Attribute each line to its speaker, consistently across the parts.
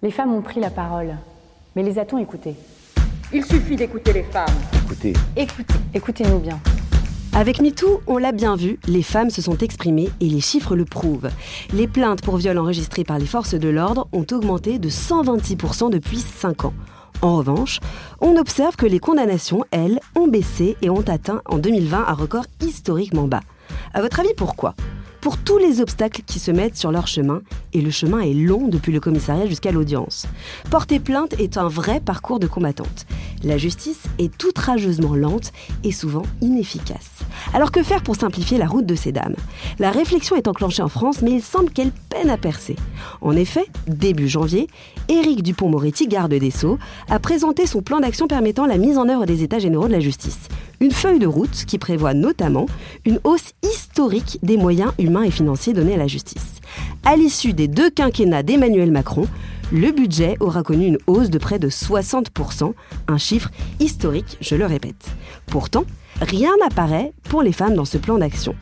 Speaker 1: Les femmes ont pris la parole, mais les a-t-on écoutées?
Speaker 2: Il suffit d'écouter les femmes.
Speaker 3: Écoutez,
Speaker 1: Écoutez, écoutez-nous bien.
Speaker 4: Avec MeToo, on l'a bien vu, les femmes se sont exprimées et les chiffres le prouvent. Les plaintes pour viol enregistrées par les forces de l'ordre ont augmenté de 126% depuis 5 ans. En revanche, on observe que les condamnations, elles, ont baissé et ont atteint en 2020 un record historiquement bas. À votre avis, pourquoi? Pour tous les obstacles qui se mettent sur leur chemin, et le chemin est long depuis le commissariat jusqu'à l'audience. Porter plainte est un vrai parcours de combattante. La justice est outrageusement lente et souvent inefficace. Alors que faire pour simplifier la route de ces dames? La réflexion est enclenchée en France, mais il semble qu'elle peine à percer. En effet, début janvier, Éric Dupont-Moretti, garde des Sceaux, a présenté son plan d'action permettant la mise en œuvre des États généraux de la justice. Une feuille de route qui prévoit notamment une hausse historique des moyens humains et financiers donnés à la justice. À l'issue des deux quinquennats d'Emmanuel Macron, le budget aura connu une hausse de près de 60%, un chiffre historique, je le répète. Pourtant, rien n'apparaît pour les femmes dans ce plan d'action.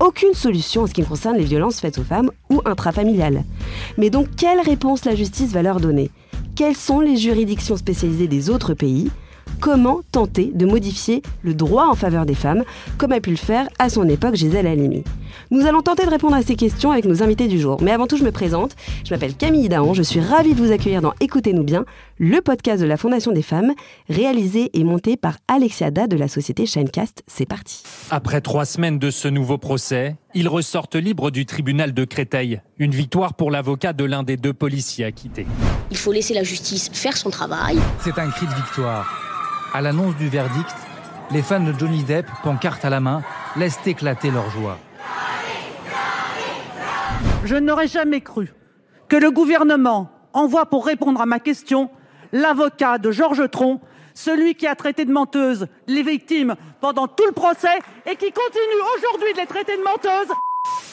Speaker 4: Aucune solution en ce qui concerne les violences faites aux femmes ou intrafamiliales. Mais donc, quelle réponse la justice va leur donner? Quelles sont les juridictions spécialisées des autres pays? Comment tenter de modifier le droit en faveur des femmes, comme a pu le faire à son époque Gisèle Halimi. Nous allons tenter de répondre à ces questions avec nos invités du jour. Mais avant tout, je me présente. Je m'appelle Camille Daon. Je suis ravie de vous accueillir dans Écoutez-nous bien, le podcast de la Fondation des femmes, réalisé et monté par Alexia Da de la société Shinecast. C'est parti.
Speaker 5: Après trois semaines de ce nouveau procès, ils ressortent libres du tribunal de Créteil. Une victoire pour l'avocat de l'un des deux policiers acquittés.
Speaker 6: Il faut laisser la justice faire son travail.
Speaker 7: C'est un cri de victoire. À l'annonce du verdict, les fans de Johnny Depp, pancarte à la main, laissent éclater leur joie.
Speaker 2: Je n'aurais jamais cru que le gouvernement envoie pour répondre à ma question l'avocat de Georges Tron, celui qui a traité de menteuse les victimes pendant tout le procès et qui continue aujourd'hui de les traiter de menteuses.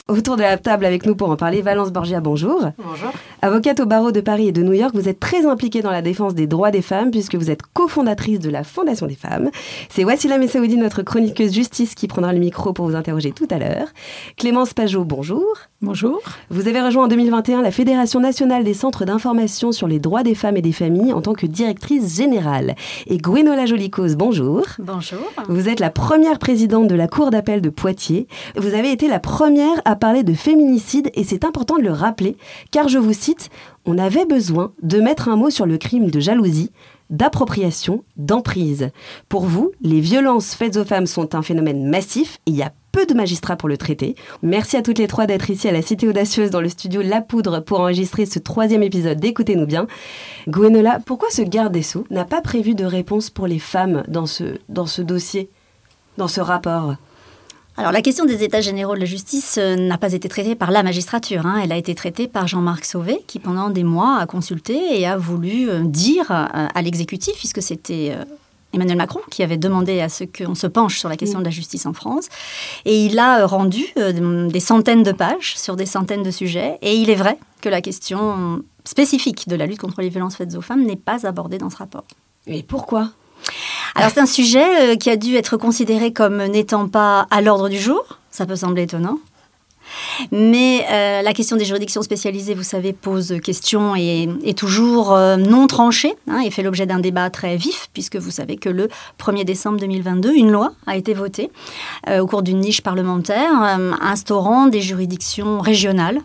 Speaker 4: Autour de la table avec nous pour en parler, Valence Borgia, bonjour.
Speaker 1: Bonjour.
Speaker 4: Avocate au barreau de Paris et de New York, vous êtes très impliquée dans la défense des droits des femmes puisque vous êtes cofondatrice de la Fondation des femmes. C'est Wassila Messaoudi, notre chroniqueuse justice, qui prendra le micro pour vous interroger tout à l'heure. Clémence Pajot, bonjour.
Speaker 8: Bonjour.
Speaker 4: Vous avez rejoint en 2021 la Fédération nationale des centres d'information sur les droits des femmes et des familles en tant que directrice générale. Et Gwenola Jolicos, bonjour.
Speaker 8: Bonjour.
Speaker 4: Vous êtes la première présidente de la Cour d'appel de Poitiers. Vous avez été la première à parler de féminicide et c'est important de le rappeler car je vous cite, on avait besoin de mettre un mot sur le crime de jalousie d'appropriation, d'emprise. Pour vous, les violences faites aux femmes sont un phénomène massif et il y a peu de magistrats pour le traiter. Merci à toutes les trois d'être ici à la Cité Audacieuse dans le studio La Poudre pour enregistrer ce troisième épisode d'Écoutez-nous bien. Gwenola, pourquoi ce garde des Sceaux n'a pas prévu de réponse pour les femmes dans ce, dans ce dossier, dans ce rapport?
Speaker 8: Alors la question des états généraux de la justice euh, n'a pas été traitée par la magistrature. hein. Elle a été traitée par Jean-Marc Sauvé, qui pendant des mois a consulté et a voulu euh, dire euh, à l'exécutif, puisque c'était Emmanuel Macron qui avait demandé à ce qu'on se penche sur la question de la justice en France. Et il a euh, rendu euh, des centaines de pages sur des centaines de sujets. Et il est vrai que la question spécifique de la lutte contre les violences faites aux femmes n'est pas abordée dans ce rapport.
Speaker 4: Et pourquoi?
Speaker 8: Alors c'est un sujet euh, qui a dû être considéré comme n'étant pas à l'ordre du jour. Ça peut sembler étonnant. Mais euh, la question des juridictions spécialisées, vous savez, pose question et est toujours euh, non tranchée hein, et fait l'objet d'un débat très vif, puisque vous savez que le 1er décembre 2022, une loi a été votée euh, au cours d'une niche parlementaire instaurant des juridictions régionales,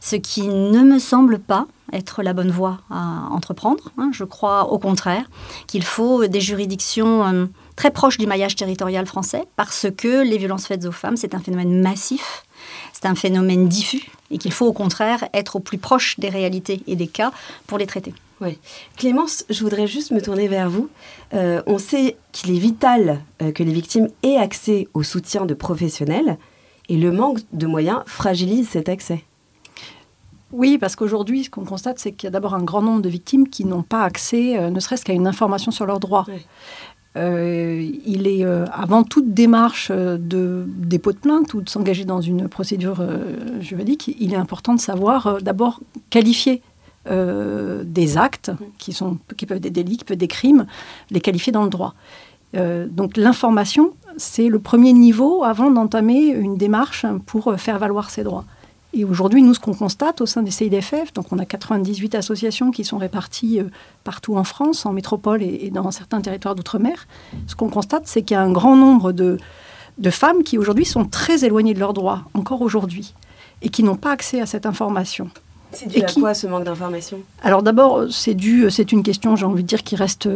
Speaker 8: ce qui ne me semble pas être la bonne voie à entreprendre. hein. Je crois au contraire qu'il faut des juridictions très proches du maillage territorial français, parce que les violences faites aux femmes, c'est un phénomène massif, c'est un phénomène diffus, et qu'il faut au contraire être au plus proche des réalités et des cas pour les traiter.
Speaker 4: Oui. Clémence, je voudrais juste me tourner vers vous. Euh, on sait qu'il est vital euh, que les victimes aient accès au soutien de professionnels et le manque de moyens fragilise cet accès.
Speaker 9: Oui, parce qu'aujourd'hui, ce qu'on constate, c'est qu'il y a d'abord un grand nombre de victimes qui n'ont pas accès, euh, ne serait-ce qu'à une information sur leurs droits. Euh, il est, euh, avant toute démarche euh, de dépôt de plainte ou de s'engager dans une procédure euh, juridique, il est important de savoir d'abord qualifier des actes qui, sont, qui peuvent être des délits, qui peuvent être des crimes, les qualifier dans le droit. Donc l'information, c'est le premier niveau avant d'entamer une démarche pour faire valoir ses droits. Et aujourd'hui, nous, ce qu'on constate au sein des CIDFF, donc on a 98 associations qui sont réparties partout en France, en métropole et, dans certains territoires d'outre-mer, ce qu'on constate, c'est qu'il y a un grand nombre de, de femmes qui aujourd'hui sont très éloignées de leurs droits, encore aujourd'hui, et qui n'ont pas accès à cette information.
Speaker 4: C'est dû à quoi ce manque d'information?
Speaker 9: Alors d'abord, c'est dû, c'est une question, j'ai envie de dire, qui reste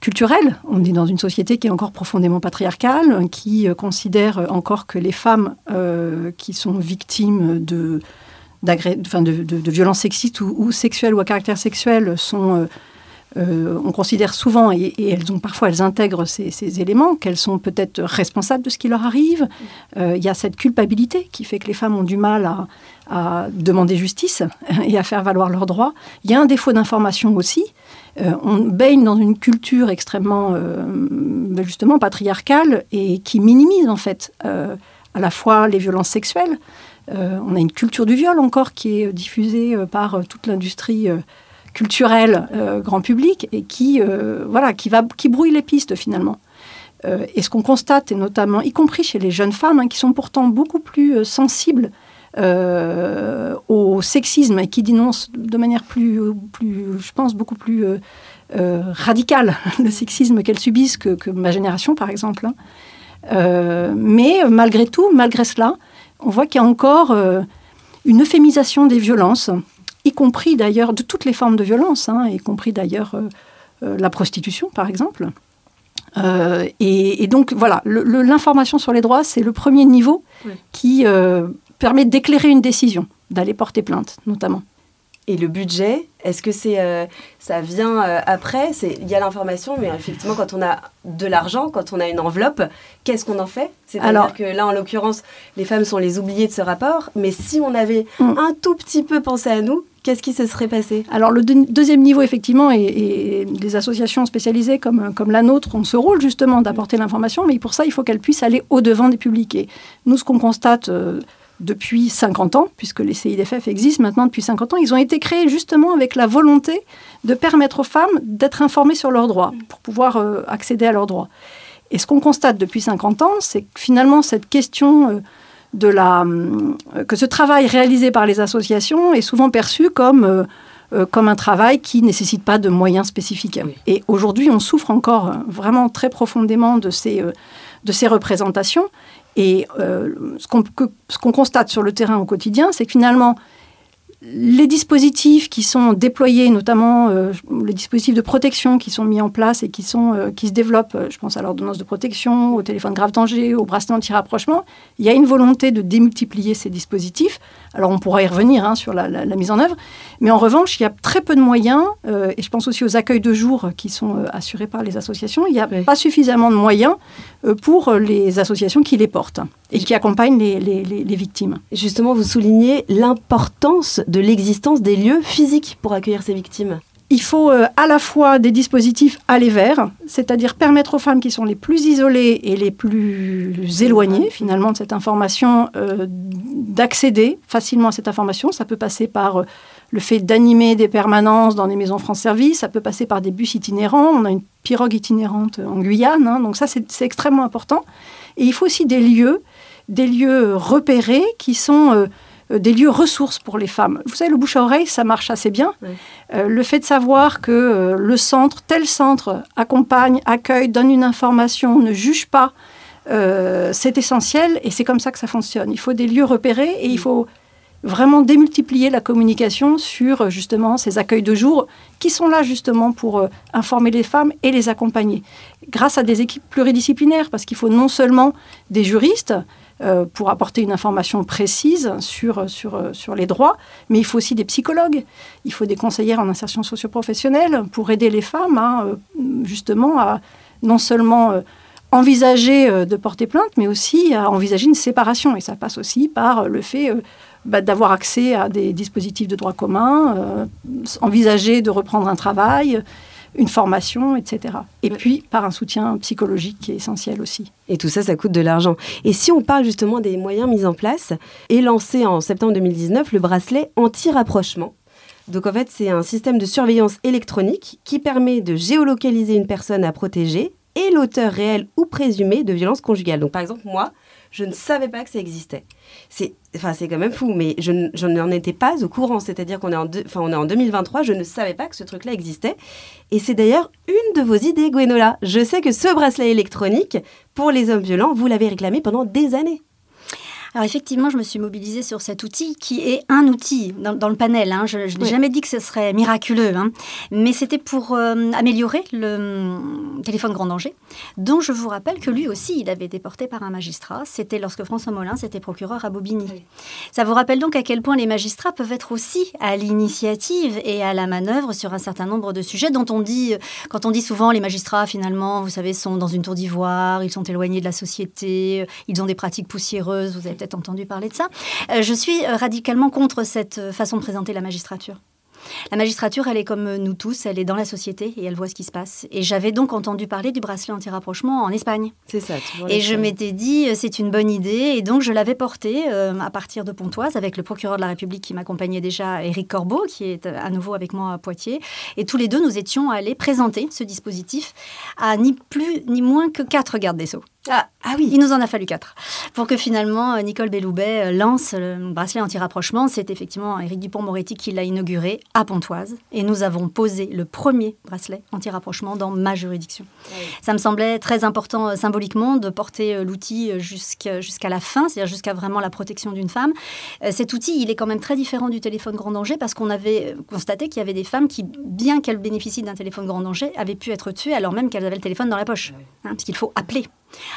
Speaker 9: culturelle. On est dans une société qui est encore profondément patriarcale, qui euh, considère encore que les femmes euh, qui sont victimes de, violences sexistes ou, sexuelles ou à caractère sexuel sont... Euh, on considère souvent, et, elles ont parfois, elles intègrent ces, éléments, qu'elles sont peut-être responsables de ce qui leur arrive. Il y a cette culpabilité qui fait que les femmes ont du mal à, à demander justice et à faire valoir leurs droits. Il y a un défaut d'information aussi. Euh, on baigne dans une culture extrêmement, euh, ben justement, patriarcale et qui minimise, en fait, euh, à la fois les violences sexuelles. on a une culture du viol encore qui est diffusée par toute l'industrie culturelle grand public et qui, voilà, qui, brouille les pistes finalement. et ce qu'on constate, et notamment, y compris chez les jeunes femmes, hein, qui sont pourtant beaucoup plus sensibles au sexisme et qui dénonce de manière plus, plus je pense, beaucoup plus euh, euh, radicale le sexisme qu'elles subissent que, ma génération, par exemple. Hein. mais malgré tout, malgré cela, on voit qu'il y a encore une euphémisation des violences, y compris d'ailleurs de toutes les formes de violence, hein, y compris d'ailleurs la prostitution, par exemple. et, donc voilà, l'information sur les droits, c'est le premier niveau qui permet d'éclairer une décision, d'aller porter plainte notamment.
Speaker 4: Et le budget, est-ce que c'est euh, ça vient euh, après? Il y a l'information, mais effectivement, quand on a de l'argent, quand on a une enveloppe, qu'est-ce qu'on en fait? C'est-à-dire que là, en l'occurrence, les femmes sont les oubliées de ce rapport, mais si on avait mm. un tout petit peu pensé à nous, qu'est-ce qui se serait passé?
Speaker 9: Alors le deuxième niveau, effectivement, et, des associations spécialisées comme, comme la nôtre ont ce rôle justement d'apporter l'information, mais pour ça, il faut qu'elles puissent aller au-devant des publics. nous, ce qu'on constate... Euh, depuis 50 ans, puisque les CIDFF existent maintenant depuis 50 ans, ils ont été créés justement avec la volonté de permettre aux femmes d'être informées sur leurs droits, pour pouvoir euh, accéder à leurs droits. Et ce qu'on constate depuis 50 ans, c'est que finalement, cette question euh, de la, euh, que ce travail réalisé par les associations est souvent perçu comme, comme un travail qui ne nécessite pas de moyens spécifiques. Et aujourd'hui, on souffre encore vraiment très profondément de ces, de ces représentations. Et euh, ce qu'on constate sur le terrain au quotidien, c'est que finalement, les dispositifs qui sont déployés, notamment euh, les dispositifs de protection qui sont mis en place et qui, euh, se développent, je pense à l'ordonnance de protection, au téléphone grave danger, au bracelet anti-rapprochement, il y a une volonté de démultiplier ces dispositifs. Alors on pourra y revenir hein, sur la, mise en œuvre, mais en revanche, il y a très peu de moyens, et je pense aussi aux accueils de jour qui sont assurés par les associations, il n'y a pas suffisamment de moyens pour les associations qui les portent et qui accompagnent les, les, les victimes.
Speaker 4: Justement, vous soulignez l'importance de l'existence des lieux physiques pour accueillir ces victimes
Speaker 9: il faut euh, à la fois des dispositifs aller vers, c'est-à-dire permettre aux femmes qui sont les plus isolées et les plus éloignées finalement de cette information euh, d'accéder facilement à cette information. Ça peut passer par euh, le fait d'animer des permanences dans des maisons France Service, ça peut passer par des bus itinérants. On a une pirogue itinérante en Guyane, hein. donc ça c'est extrêmement important. Et il faut aussi des lieux, des lieux repérés qui sont des lieux ressources pour les femmes. Vous savez, le bouche à oreille, ça marche assez bien. Euh, le fait de savoir que euh, le centre, tel centre, accompagne, accueille, donne une information, ne juge pas, c'est essentiel et c'est comme ça que ça fonctionne. Il faut des lieux repérés et il faut vraiment démultiplier la communication sur justement ces accueils de jour qui sont là justement pour informer les femmes et les accompagner grâce à des équipes pluridisciplinaires parce qu'il faut non seulement des juristes, euh, pour apporter une information précise sur, sur, sur les droits, mais il faut aussi des psychologues, il faut des conseillères en insertion socioprofessionnelle pour aider les femmes à, euh, justement à non seulement euh, envisager de porter plainte, mais aussi à envisager une séparation. Et ça passe aussi par le fait bah, d'avoir accès à des dispositifs de droit commun, envisager de reprendre un travail, une formation, etc. Et puis par un soutien psychologique qui est essentiel aussi.
Speaker 4: Et tout ça, ça coûte de l'argent. Et si on parle justement des moyens mis en place, et lancé en septembre 2019 le bracelet anti-rapprochement. Donc en fait, c'est un système de surveillance électronique qui permet de géolocaliser une personne à protéger et l'auteur réel ou présumé de violence conjugale. Donc par exemple, moi, je ne savais pas que ça existait. C'est enfin, quand même fou, mais je, n'en étais pas au courant. C'est-à-dire qu'on est, en enfin, on est en 2023, je ne savais pas que ce truc-là existait. Et c'est d'ailleurs une de vos idées, Gwenola. Je sais que ce bracelet électronique, pour les hommes violents, vous l'avez réclamé pendant des années.
Speaker 8: Alors effectivement, je me suis mobilisée sur cet outil qui est un outil dans, le panel. Hein. Je, n'ai jamais dit que ce serait miraculeux, hein. mais c'était pour euh, améliorer le hum, téléphone grand danger, dont je vous rappelle que lui aussi, il avait été porté par un magistrat. C'était lorsque François Molins était procureur à Bobigny. Ça vous rappelle donc à quel point les magistrats peuvent être aussi à l'initiative et à la manœuvre sur un certain nombre de sujets dont on dit, quand on dit souvent les magistrats finalement, vous savez, sont dans une tour d'ivoire, ils sont éloignés de la société, ils ont des pratiques poussiéreuses. Vous avez peut-être entendu parler de ça. Euh, je suis euh, radicalement contre cette euh, façon de présenter la magistrature. La magistrature, elle est comme nous tous, elle est dans la société et elle voit ce qui se passe. Et j'avais donc entendu parler du bracelet anti-rapprochement en Espagne.
Speaker 4: C'est ça.
Speaker 8: Et je m'étais dit, c'est une bonne idée. Et donc, je l'avais porté euh, à partir de Pontoise avec le procureur de la République qui m'accompagnait déjà, Éric Corbeau, qui est à nouveau avec moi à Poitiers. Et tous les deux, nous étions allés présenter ce dispositif à ni plus ni moins que quatre gardes des Sceaux. Ah, ah, oui, il nous en a fallu quatre. Pour que finalement, Nicole Belloubet lance le bracelet anti-rapprochement. C'est effectivement Éric Dupont-Moretti qui l'a inauguré à Pontoise et nous avons posé le premier bracelet anti-rapprochement dans ma juridiction. Ça me semblait très important euh, symboliquement de porter euh, l'outil euh, jusqu'à la fin, c'est-à-dire jusqu'à vraiment la protection d'une femme. cet outil, il est quand même très différent du téléphone grand danger parce qu'on avait constaté qu'il y avait des femmes qui, bien qu'elles bénéficient d'un téléphone grand danger, avaient pu être tuées alors même qu'elles avaient le téléphone dans la poche, hein, parce qu'il faut appeler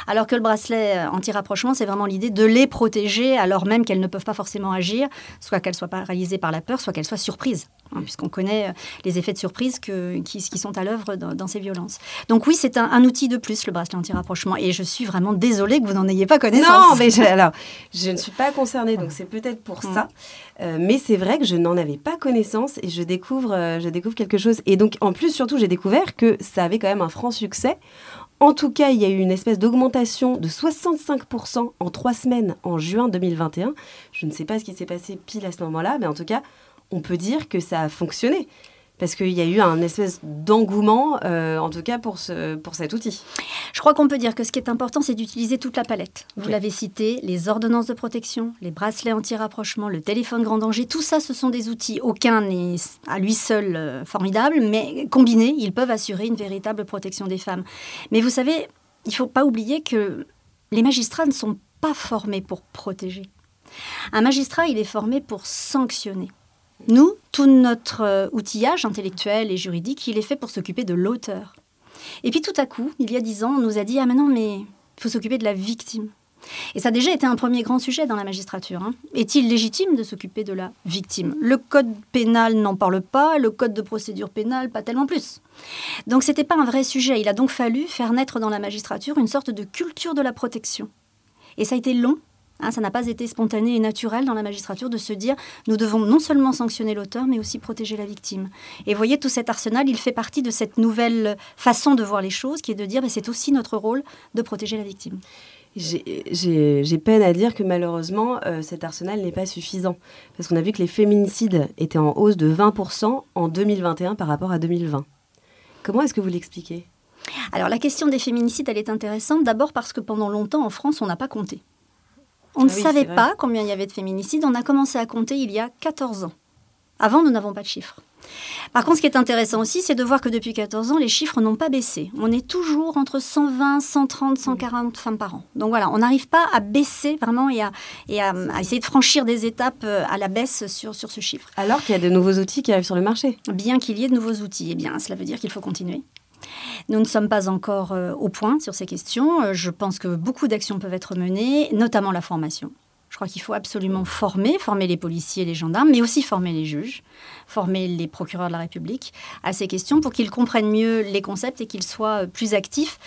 Speaker 8: alors que le bracelet euh, anti-rapprochement, c'est vraiment l'idée de les protéger alors même qu'elles ne peuvent pas forcément agir, soit qu'elles soient paralysées par la peur, soit qu'elles soient surprises, hein, puisqu'on connaît euh, les effets de surprise qui, sont à l'œuvre dans, ces violences. Donc oui, c'est un, outil de plus, le bracelet anti-rapprochement, et je suis vraiment désolée que vous n'en ayez pas connaissance.
Speaker 4: Non, mais je, alors, je ne suis pas concernée, donc c'est peut-être pour ça. Euh, mais c'est vrai que je n'en avais pas connaissance et je découvre, je découvre quelque chose. Et donc, en plus, surtout, j'ai découvert que ça avait quand même un franc succès en tout cas, il y a eu une espèce d'augmentation de 65% en trois semaines en juin 2021. Je ne sais pas ce qui s'est passé pile à ce moment-là, mais en tout cas, on peut dire que ça a fonctionné parce qu'il y a eu un espèce d'engouement, euh, en tout cas pour, ce, pour cet outil.
Speaker 8: Je crois qu'on peut dire que ce qui est important, c'est d'utiliser toute la palette. Vous l'avez cité, les ordonnances de protection, les bracelets anti-rapprochement, le téléphone grand danger, tout ça, ce sont des outils. Aucun n'est à lui seul euh, formidable, mais combinés, ils peuvent assurer une véritable protection des femmes. Mais vous savez, il ne faut pas oublier que les magistrats ne sont pas formés pour protéger. Un magistrat, il est formé pour sanctionner. Nous, tout notre euh, outillage intellectuel et juridique, il est fait pour s'occuper de l'auteur. Et puis tout à coup, il y a dix ans, on nous a dit Ah, mais mais il faut s'occuper de la victime. Et ça a déjà été un premier grand sujet dans la magistrature. Hein. Est-il légitime de s'occuper de la victime? Le code pénal n'en parle pas, le code de procédure pénale pas tellement plus. Donc ce n'était pas un vrai sujet. Il a donc fallu faire naître dans la magistrature une sorte de culture de la protection. Et ça a été long Hein, ça n'a pas été spontané et naturel dans la magistrature de se dire nous devons non seulement sanctionner l'auteur, mais aussi protéger la victime. Et vous voyez, tout cet arsenal, il fait partie de cette nouvelle façon de voir les choses, qui est de dire ben, c'est aussi notre rôle de protéger la victime.
Speaker 4: J'ai peine à dire que malheureusement, euh, cet arsenal n'est pas suffisant. Parce qu'on a vu que les féminicides étaient en hausse de 20% en 2021 par rapport à 2020. Comment est-ce que vous l'expliquez?
Speaker 8: Alors la question des féminicides, elle est intéressante d'abord parce que pendant longtemps en France, on n'a pas compté. On ne ah savait pas combien il y avait de féminicides. On a commencé à compter il y a 14 ans. Avant, nous n'avons pas de chiffres. Par contre, ce qui est intéressant aussi, c'est de voir que depuis 14 ans, les chiffres n'ont pas baissé. On est toujours entre 120, 130, 140 femmes par an. Donc voilà, on n'arrive pas à baisser vraiment et, à, essayer de franchir des étapes euh, à la baisse sur, sur ce chiffre.
Speaker 4: Alors qu'il y a de nouveaux outils qui arrivent sur le marché.
Speaker 8: Bien qu'il y ait de nouveaux outils, eh bien, cela veut dire qu'il faut continuer. Nous ne sommes pas encore euh, au point sur ces questions. Euh, je pense que beaucoup d'actions peuvent être menées, notamment la formation. Je crois qu'il faut absolument former, former les policiers et les gendarmes, mais aussi former les juges, former les procureurs de la République à ces questions pour qu'ils comprennent mieux les concepts et qu'ils soient euh, plus actifs.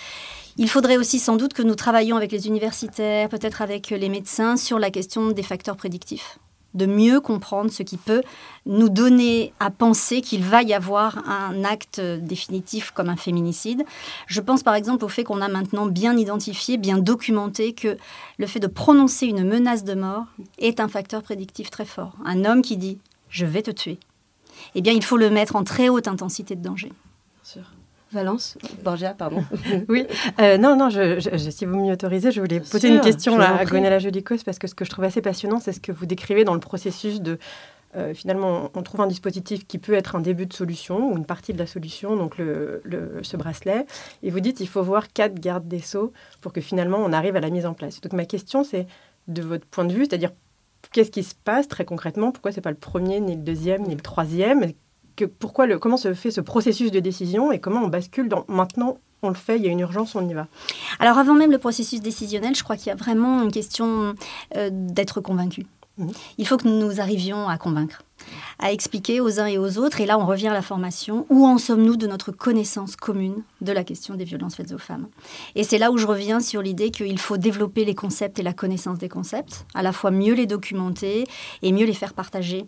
Speaker 8: Il faudrait aussi sans doute que nous travaillions avec les universitaires, peut-être avec les médecins, sur la question des facteurs prédictifs de mieux comprendre ce qui peut nous donner à penser qu'il va y avoir un acte définitif comme un féminicide. Je pense par exemple au fait qu'on a maintenant bien identifié, bien documenté que le fait de prononcer une menace de mort est un facteur prédictif très fort. Un homme qui dit ⁇ je vais te tuer ⁇ eh bien il faut le mettre en très haute intensité de danger.
Speaker 4: Valence, Borgia, pardon.
Speaker 3: oui, euh, non, non, je, si vous m'y autorisez, je voulais poser une question à Gonella Jolikos parce que ce que je trouve assez passionnant, c'est ce que vous décrivez dans le processus de. Euh, finalement, on trouve un dispositif qui peut être un début de solution ou une partie de la solution, donc le, ce bracelet. Et vous dites il faut voir quatre gardes des sceaux pour que finalement on arrive à la mise en place. Donc ma question, c'est de votre point de vue, c'est-à-dire qu'est-ce qui se passe très concrètement? Pourquoi c'est pas le premier, ni le deuxième, ni le troisième? Que, pourquoi le, Comment se fait ce processus de décision et comment on bascule dans maintenant on le fait, il y a une urgence, on y va.
Speaker 8: Alors avant même le processus décisionnel, je crois qu'il y a vraiment une question euh, d'être convaincu. Mmh. Il faut que nous arrivions à convaincre à expliquer aux uns et aux autres. Et là, on revient à la formation. Où en sommes-nous de notre connaissance commune de la question des violences faites aux femmes? Et c'est là où je reviens sur l'idée qu'il faut développer les concepts et la connaissance des concepts, à la fois mieux les documenter et mieux les faire partager.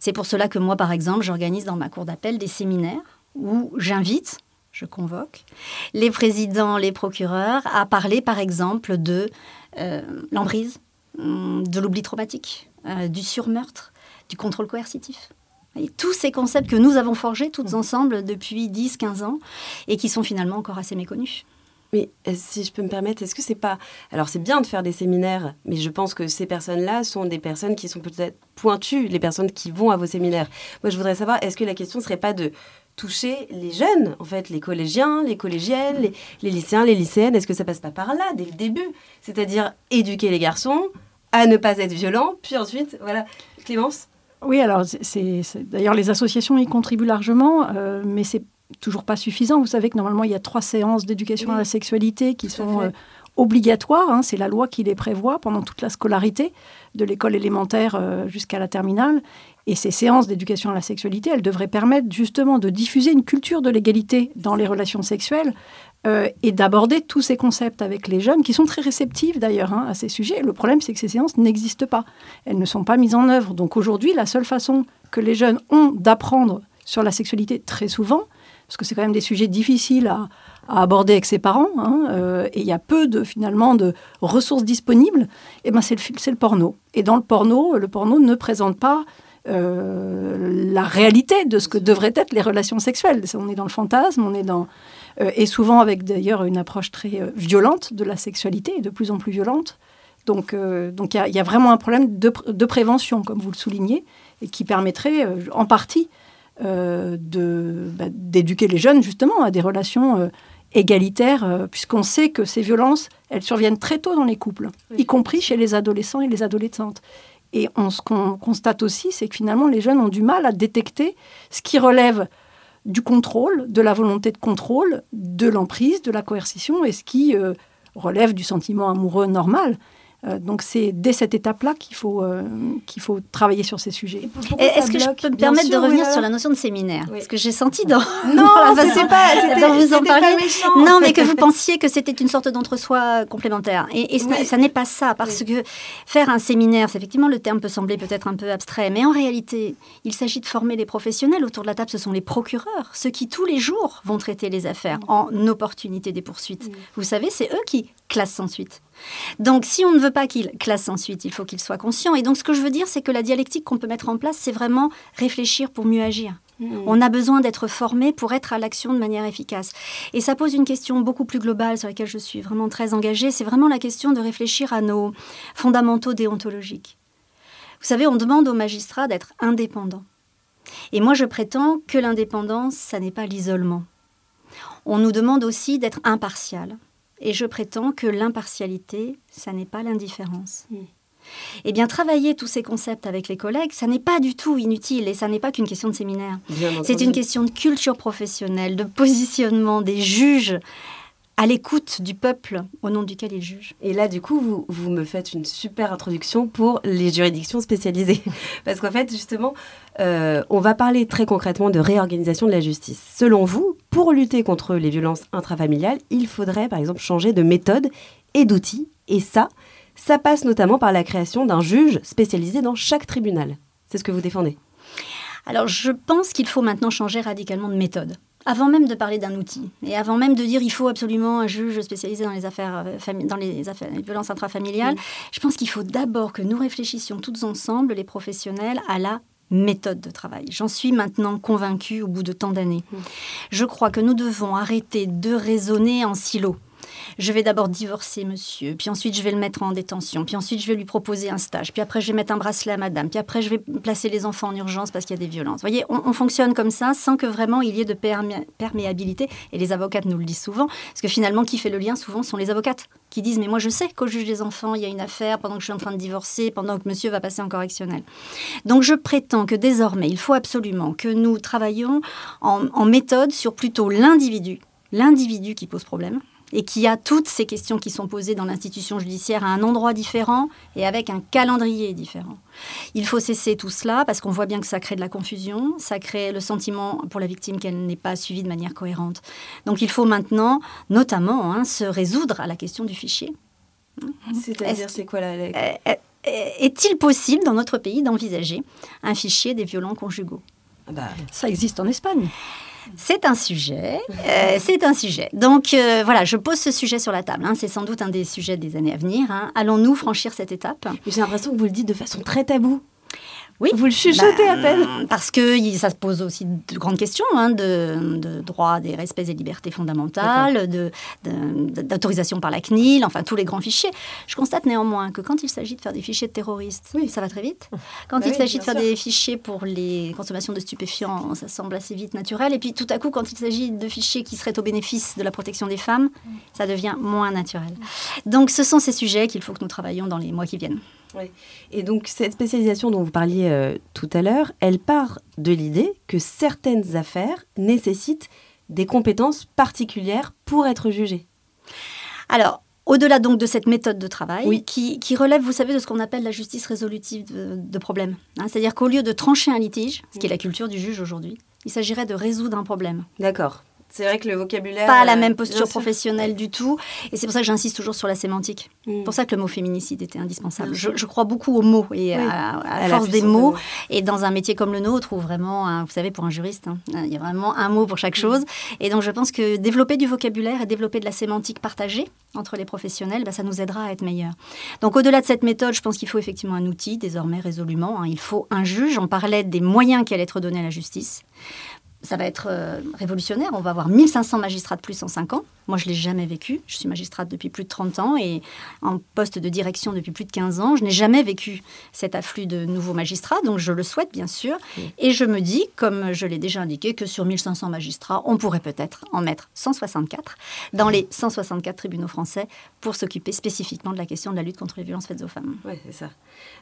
Speaker 8: C'est pour cela que moi, par exemple, j'organise dans ma cour d'appel des séminaires où j'invite je convoque les présidents, les procureurs à parler par exemple de euh, l'emprise, hum, de l'oubli traumatique, euh, du surmeurtre, du contrôle coercitif. Et tous ces concepts que nous avons forgés toutes mm. ensemble depuis 10-15 ans et qui sont finalement encore assez méconnus.
Speaker 4: Mais euh, si je peux me permettre, est-ce que c'est pas. Alors, c'est bien de faire des séminaires, mais je pense que ces personnes-là sont des personnes qui sont peut-être pointues, les personnes qui vont à vos séminaires. Moi, je voudrais savoir, est-ce que la question ne serait pas de toucher les jeunes, en fait, les collégiens, les collégiennes, les, les lycéens, les lycéennes? Est-ce que ça passe pas par là, dès le début? C'est-à-dire éduquer les garçons à ne pas être violents, puis ensuite, voilà. Clémence?
Speaker 9: Oui, alors c'est d'ailleurs les associations y contribuent largement, euh, mais c'est toujours pas suffisant. Vous savez que normalement il y a trois séances d'éducation à la sexualité qui sont euh, obligatoires. Hein. c'est la loi qui les prévoit pendant toute la scolarité, de l'école élémentaire euh, jusqu'à la terminale. Et ces séances d'éducation à la sexualité, elles devraient permettre justement de diffuser une culture de l'égalité dans les relations sexuelles, euh, et d'aborder tous ces concepts avec les jeunes, qui sont très réceptifs d'ailleurs hein, à ces sujets. Le problème, c'est que ces séances n'existent pas. Elles ne sont pas mises en œuvre. Donc aujourd'hui, la seule façon que les jeunes ont d'apprendre sur la sexualité très souvent, parce que c'est quand même des sujets difficiles à, aborder avec ses parents, hein, euh, et il y a peu de finalement de ressources disponibles, et eh ben c'est le, porno. Et dans le porno, le porno ne présente pas euh, la réalité de ce que devraient être les relations sexuelles. On est dans le fantasme, on est dans et souvent avec d'ailleurs une approche très euh, violente de la sexualité, de plus en plus violente. Donc, euh, donc il y, a vraiment un problème de, de, prévention, comme vous le soulignez, et qui permettrait en partie euh, d'éduquer les jeunes justement à des relations égalitaires, puisqu'on sait que ces violences, elles surviennent très tôt dans les couples, y compris chez les adolescents et les adolescentes. Et on, ce qu'on constate aussi, c'est que finalement, les jeunes ont du mal à détecter ce qui relève du contrôle, de la volonté de contrôle, de l'emprise, de la coercition, et ce qui euh, relève du sentiment amoureux normal. Euh, donc c'est dès cette étape-là qu'il faut, euh, qu'il faut travailler sur ces sujets.
Speaker 8: Est-ce que je peux me permettre de revenir sur la notion de séminaire Parce que j'ai senti dans,
Speaker 4: non, c'est pas,
Speaker 8: vous en parliez, non, mais que vous pensiez que c'était une sorte d'entre-soi complémentaire. Et, ça, n'est pas ça, parce que faire un séminaire, effectivement, le terme peut sembler peut-être un peu abstrait, mais en réalité, il s'agit de former les professionnels. Autour de la table, ce sont les procureurs, ceux qui tous les jours vont traiter les affaires en opportunité des poursuites. Vous savez, c'est eux qui classent sans suite. Donc, si on ne veut pas qu'il classe ensuite, il faut qu'il soit conscient. Et donc, ce que je veux dire, c'est que la dialectique qu'on peut mettre en place, c'est vraiment réfléchir pour mieux agir. Mmh. On a besoin d'être formé pour être à l'action de manière efficace. Et ça pose une question beaucoup plus globale sur laquelle je suis vraiment très engagée. C'est vraiment la question de réfléchir à nos fondamentaux déontologiques. Vous savez, on demande aux magistrats d'être indépendants. Et moi, je prétends que l'indépendance, ça n'est pas l'isolement. On nous demande aussi d'être impartial. Et je prétends que l'impartialité, ça n'est pas l'indifférence. Mm. Eh bien, travailler tous ces concepts avec les collègues, ça n'est pas du tout inutile et ça n'est pas qu'une question de séminaire. C'est une question de culture professionnelle, de positionnement des juges à l'écoute du peuple au nom duquel ils jugent.
Speaker 4: Et là, du coup, vous, vous me faites une super introduction pour les juridictions spécialisées. Parce qu'en fait, justement, euh, on va parler très concrètement de réorganisation de la justice. Selon vous, pour lutter contre les violences intrafamiliales, il faudrait, par exemple, changer de méthode et d'outils. Et ça, ça passe notamment par la création d'un juge spécialisé dans chaque tribunal. C'est ce que vous défendez?
Speaker 8: Alors, je pense qu'il faut maintenant changer radicalement de méthode avant même de parler d'un outil et avant même de dire il faut absolument un juge spécialisé dans les affaires, euh, dans les, affaires, violences intrafamiliales, je pense qu'il faut d'abord que nous réfléchissions toutes ensemble, les professionnels, à la méthode de travail. J'en suis maintenant convaincue au bout de tant d'années. Je crois que nous devons arrêter de raisonner en silo je vais d'abord divorcer monsieur, puis ensuite je vais le mettre en détention, puis ensuite je vais lui proposer un stage, puis après je vais mettre un bracelet à madame, puis après je vais placer les enfants en urgence parce qu'il y a des violences. Vous voyez, on, fonctionne comme ça sans que vraiment il y ait de perméabilité. Et les avocates nous le disent souvent, parce que finalement, qui fait le lien souvent sont les avocates qui disent Mais moi je sais qu'au juge des enfants, il y a une affaire pendant que je suis en train de divorcer, pendant que monsieur va passer en correctionnel. Donc je prétends que désormais, il faut absolument que nous travaillions en méthode sur plutôt l'individu, l'individu qui pose problème, et qui a toutes ces questions qui sont posées dans l'institution judiciaire à un endroit différent et avec un calendrier différent. Il faut cesser tout cela parce qu'on voit bien que ça crée de la confusion, ça crée le sentiment pour la victime qu'elle n'est pas suivie de manière cohérente. Donc il faut maintenant, notamment, hein, se résoudre à la question du fichier.
Speaker 4: C'est-à-dire, c'est quoi la... Euh,
Speaker 8: euh, est-il possible dans notre pays d'envisager un fichier des violents conjugaux?
Speaker 9: Ah bah, Ça existe en Espagne.
Speaker 8: C'est un sujet. Euh, c'est un sujet. Donc euh, voilà, je pose ce sujet sur la table. Hein. C'est sans doute un des sujets des années à venir. Hein. Allons-nous franchir cette étape?
Speaker 4: J'ai l'impression que vous le dites de façon très taboue.
Speaker 8: Oui.
Speaker 4: Vous le chuchotez à peine.
Speaker 8: Bah, parce que ça se pose aussi de grandes questions hein, de, de, droit des respects et libertés fondamentales, d'autorisation par la CNIL, enfin tous les grands fichiers. Je constate néanmoins que quand il s'agit de faire des fichiers de terroristes, oui. ça va très vite. Quand bah il s'agit de faire des fichiers pour les consommations de stupéfiants, ça semble assez vite naturel. Et puis tout à coup, quand il s'agit de fichiers qui seraient au bénéfice de la protection des femmes, ça devient moins naturel. Donc ce sont ces sujets qu'il faut que nous travaillions dans les mois qui viennent.
Speaker 4: Et donc cette spécialisation dont vous parliez euh, tout à l'heure, elle part de l'idée que certaines affaires nécessitent des compétences particulières pour être jugées.
Speaker 8: Alors, au-delà donc de cette méthode de travail, qui, relève, vous savez, de ce qu'on appelle la justice résolutive de, problèmes. Hein. C'est-à-dire qu'au lieu de trancher un litige, ce qui est la culture du juge aujourd'hui, il s'agirait de résoudre un problème.
Speaker 4: D'accord. C'est vrai que le vocabulaire.
Speaker 8: Pas la euh, même posture professionnelle du tout. Et c'est pour ça que j'insiste toujours sur la sémantique. C'est mm. pour ça que le mot féminicide était indispensable. Je, crois beaucoup aux mots et à, la force des mots. Et dans un métier comme le nôtre, où vraiment, vous savez, pour un juriste, hein, il y a vraiment un mot pour chaque mm. chose. Et donc je pense que développer du vocabulaire et développer de la sémantique partagée entre les professionnels, bah, ça nous aidera à être meilleurs. Donc au-delà de cette méthode, je pense qu'il faut effectivement un outil, désormais résolument. Hein. Il faut un juge. On parlait des moyens qui allaient être donnés à la justice ça va être euh, révolutionnaire. On va avoir 1500 magistrats de plus en 5 ans. Moi, je ne l'ai jamais vécu. Je suis magistrate depuis plus de 30 ans et en poste de direction depuis plus de 15 ans. Je n'ai jamais vécu cet afflux de nouveaux magistrats, donc je le souhaite bien sûr. Et je me dis, comme je l'ai déjà indiqué, que sur 1500 magistrats, on pourrait peut-être en mettre 164 dans les 164 tribunaux français pour s'occuper spécifiquement de la question de la lutte contre les violences faites aux femmes.
Speaker 4: Oui, c'est ça.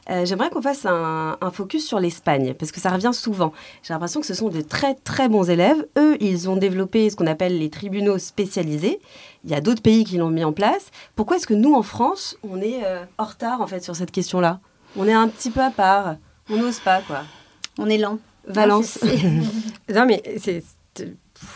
Speaker 4: Euh, j'aimerais qu'on fasse un, un, focus sur l'Espagne, parce que ça revient souvent. J'ai l'impression que ce sont de très très bons élèves. Eux, ils ont développé ce qu'on appelle les tribunaux spécialisés. Il y a d'autres pays qui l'ont mis en place. Pourquoi est-ce que nous, en France, on est euh, en retard en fait sur cette question-là? On est un petit peu à part. On n'ose pas, quoi.
Speaker 8: On est lent.
Speaker 4: Valence.
Speaker 3: non, mais c'est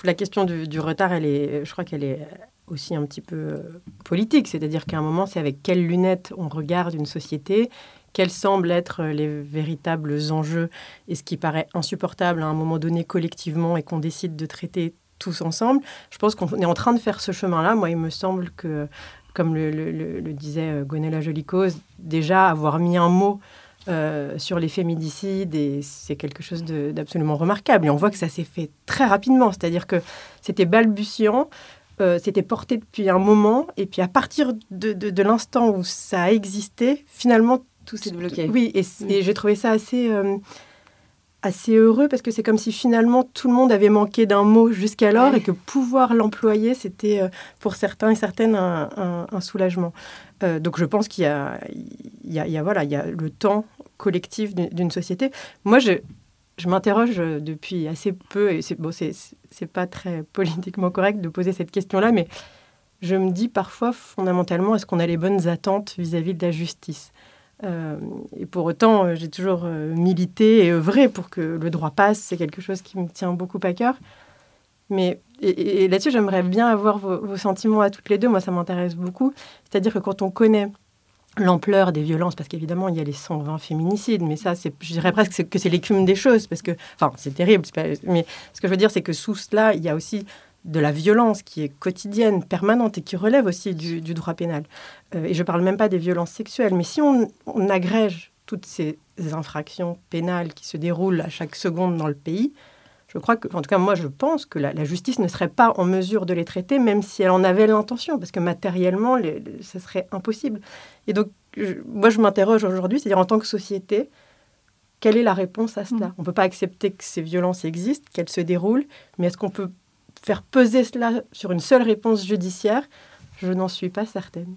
Speaker 3: la question du, retard. Elle est, je crois qu'elle est aussi un petit peu euh, politique. C'est-à-dire qu'à un moment, c'est avec quelles lunettes on regarde une société, quels semblent être les véritables enjeux et ce qui paraît insupportable à un moment donné collectivement et qu'on décide de traiter tous ensemble. Je pense qu'on est en train de faire ce chemin-là. Moi, il me semble que, comme le, disait euh, Gonella Jolicose, déjà avoir mis un mot euh, sur les féminicides, et c'est quelque chose d'absolument remarquable. Et on voit que ça s'est fait très rapidement, c'est-à-dire que c'était balbutiant, euh, c'était porté depuis un moment, et puis à partir de, de, l'instant où ça a existé, finalement...
Speaker 4: Tout s'est débloqué.
Speaker 3: Oui, et, et j'ai trouvé ça assez assez heureux parce que c'est comme si finalement tout le monde avait manqué d'un mot jusqu'alors et que pouvoir l'employer, c'était euh, pour certains et certaines un, soulagement. Euh, donc je pense qu'il y a, il y, a, voilà, il y a le temps collectif d'une société. Moi, je, je m'interroge depuis assez peu, et c'est bon, c'est pas très politiquement correct de poser cette question-là, mais je me dis parfois fondamentalement, est-ce qu'on a les bonnes attentes vis-à-vis -vis de la justice? Euh, et pour autant, euh, j'ai toujours euh, milité et œuvré pour que le droit passe. C'est quelque chose qui me tient beaucoup à cœur. Mais et, là-dessus, j'aimerais bien avoir vos, sentiments à toutes les deux. Moi, ça m'intéresse beaucoup. C'est-à-dire que quand on connaît l'ampleur des violences, parce qu'évidemment, il y a les 120 féminicides, mais ça, je dirais presque que c'est l'écume des choses, parce que, enfin, c'est terrible, mais ce que je veux dire, c'est que sous cela, il y a aussi de la violence qui est quotidienne, permanente et qui relève aussi du, droit pénal. Euh, et je ne parle même pas des violences sexuelles, mais si on, agrège toutes ces infractions pénales qui se déroulent à chaque seconde dans le pays, je crois que, en tout cas, moi, je pense que la, justice ne serait pas en mesure de les traiter, même si elle en avait l'intention, parce que matériellement, ce serait impossible. Et donc, moi, je m'interroge aujourd'hui, c'est-à-dire en tant que société, quelle est la réponse à cela? Mm. On ne peut pas accepter que ces violences existent, qu'elles se déroulent, mais est-ce qu'on peut faire peser cela sur une seule réponse judiciaire Je n'en suis pas certaine.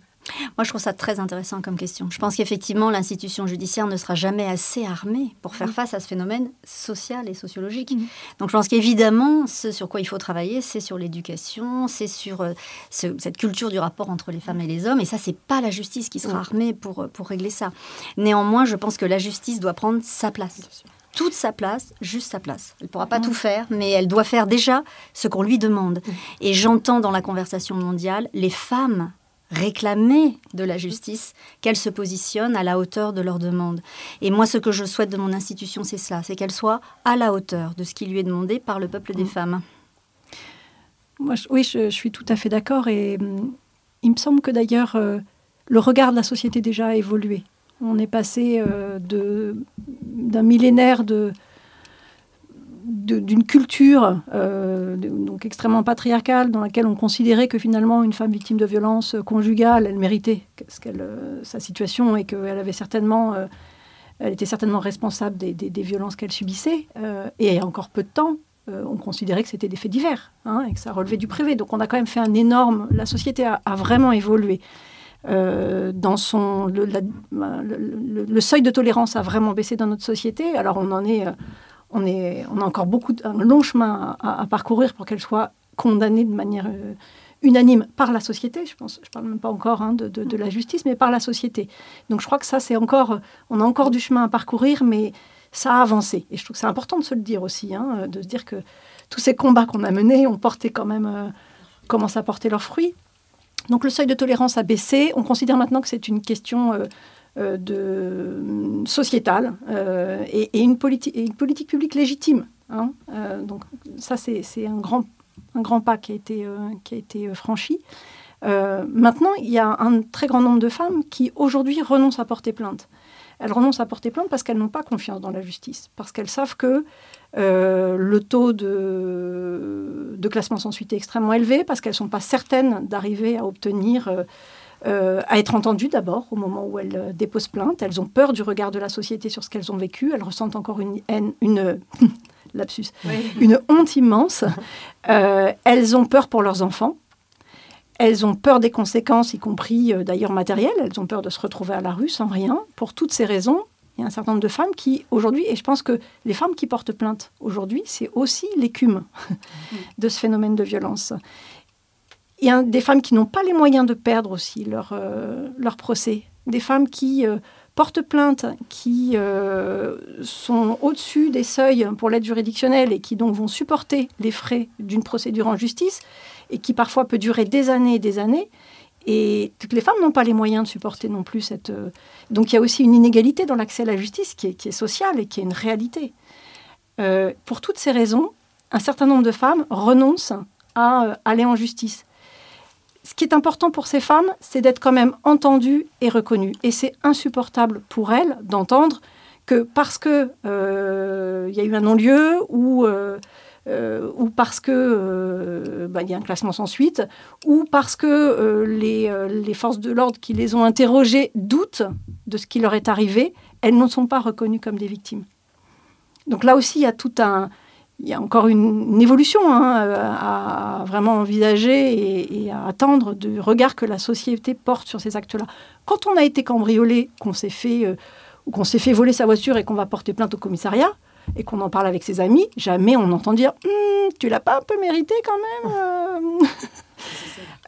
Speaker 8: Moi, je trouve ça très intéressant comme question. Je pense qu'effectivement, l'institution judiciaire ne sera jamais assez armée pour faire face à ce phénomène social et sociologique. Donc, je pense qu'évidemment, ce sur quoi il faut travailler, c'est sur l'éducation, c'est sur euh, cette culture du rapport entre les femmes et les hommes. Et ça, c'est pas la justice qui sera armée pour, euh, pour régler ça. Néanmoins, je pense que la justice doit prendre sa place toute sa place, juste sa place. Elle ne pourra pas tout faire, mais elle doit faire déjà ce qu'on lui demande. Mm. Et j'entends dans la conversation mondiale les femmes réclamer de la justice, qu'elle se positionne à la hauteur de leurs demandes. Et moi, ce que je souhaite de mon institution, c'est cela, c'est qu'elle soit à la hauteur de ce qui lui est demandé par le peuple des mm. femmes.
Speaker 9: Moi, oui, je, suis tout à fait d'accord. Et mm, il me semble que d'ailleurs, euh, le regard de la société déjà a évolué. On est passé euh, d'un millénaire d'une culture euh, donc extrêmement patriarcale dans laquelle on considérait que finalement une femme victime de violence conjugale, elle méritait euh, sa situation et qu'elle avait certainement, euh, elle était certainement responsable des, des, violences qu'elle subissait. et il y a encore peu de temps, on considérait que c'était des faits divers hein, et que ça relevait du privé. Donc on a quand même fait un énorme. La société a, vraiment évolué. Dans son le, seuil de tolérance a vraiment baissé dans notre société. Alors on en est on, est, on a encore beaucoup, un long chemin à, parcourir pour qu'elle soit condamnée de manière euh, unanime par la société. Je pense, je parle même pas encore hein, de, la justice, mais par la société. Donc je crois que ça, c'est encore, on a encore du chemin à parcourir, mais ça a avancé. Et je trouve que c'est important de se le dire aussi, hein, de se dire que tous ces combats qu'on a menés ont porté quand même, euh, commencent à porter leurs fruits. Donc le seuil de tolérance a baissé. On considère maintenant que c'est une question euh, euh, de, sociétale euh, et, une politique publique légitime. Hein. Euh, donc ça, c'est un grand, pas qui a été franchi. maintenant, il y a un très grand nombre de femmes qui aujourd'hui renoncent à porter plainte. Elles renoncent à porter plainte parce qu'elles n'ont pas confiance dans la justice, parce qu'elles savent que le taux de, de, classement sans suite est extrêmement élevé, parce qu'elles ne sont pas certaines d'arriver à obtenir euh, à être entendues d'abord au moment où elles euh, déposent plainte. Elles ont peur du regard de la société sur ce qu'elles ont vécu. Elles ressentent encore une haine, une lapsus, une honte immense. Euh, elles ont peur pour leurs enfants. Elles ont peur des conséquences, y compris d'ailleurs matérielles. Elles ont peur de se retrouver à la rue sans rien. Pour toutes ces raisons, il y a un certain nombre de femmes qui, aujourd'hui, et je pense que les femmes qui portent plainte aujourd'hui, c'est aussi l'écume de ce phénomène de violence. Il y a des femmes qui n'ont pas les moyens de perdre aussi leur, euh, leur procès. Des femmes qui euh, portent plainte, qui euh, sont au-dessus des seuils pour l'aide juridictionnelle et qui donc vont supporter les frais d'une procédure en justice et qui parfois peut durer des années et des années. Et toutes les femmes n'ont pas les moyens de supporter non plus cette... Donc il y a aussi une inégalité dans l'accès à la justice qui est, sociale et qui est une réalité. pour toutes ces raisons, un certain nombre de femmes renoncent à aller en justice ce qui est important pour ces femmes, c'est d'être quand même entendues et reconnues. Et c'est insupportable pour elles d'entendre que parce qu'il euh, y a eu un non-lieu ou, euh, euh, ou parce qu'il bah, y a un classement sans suite, ou parce que les, les, forces de l'ordre qui les ont interrogées doutent de ce qui leur est arrivé, elles ne sont pas reconnues comme des victimes. Donc là aussi, il y a encore une, évolution hein, à, vraiment envisager et, à attendre du regard que la société porte sur ces actes-là. Quand on a été cambriolé, qu'on s'est fait euh, ou qu'on s'est fait voler sa voiture et qu'on va porter plainte au commissariat et qu'on en parle avec ses amis, jamais on entend dire hum, tu l'as pas un peu mérité quand même. Euh.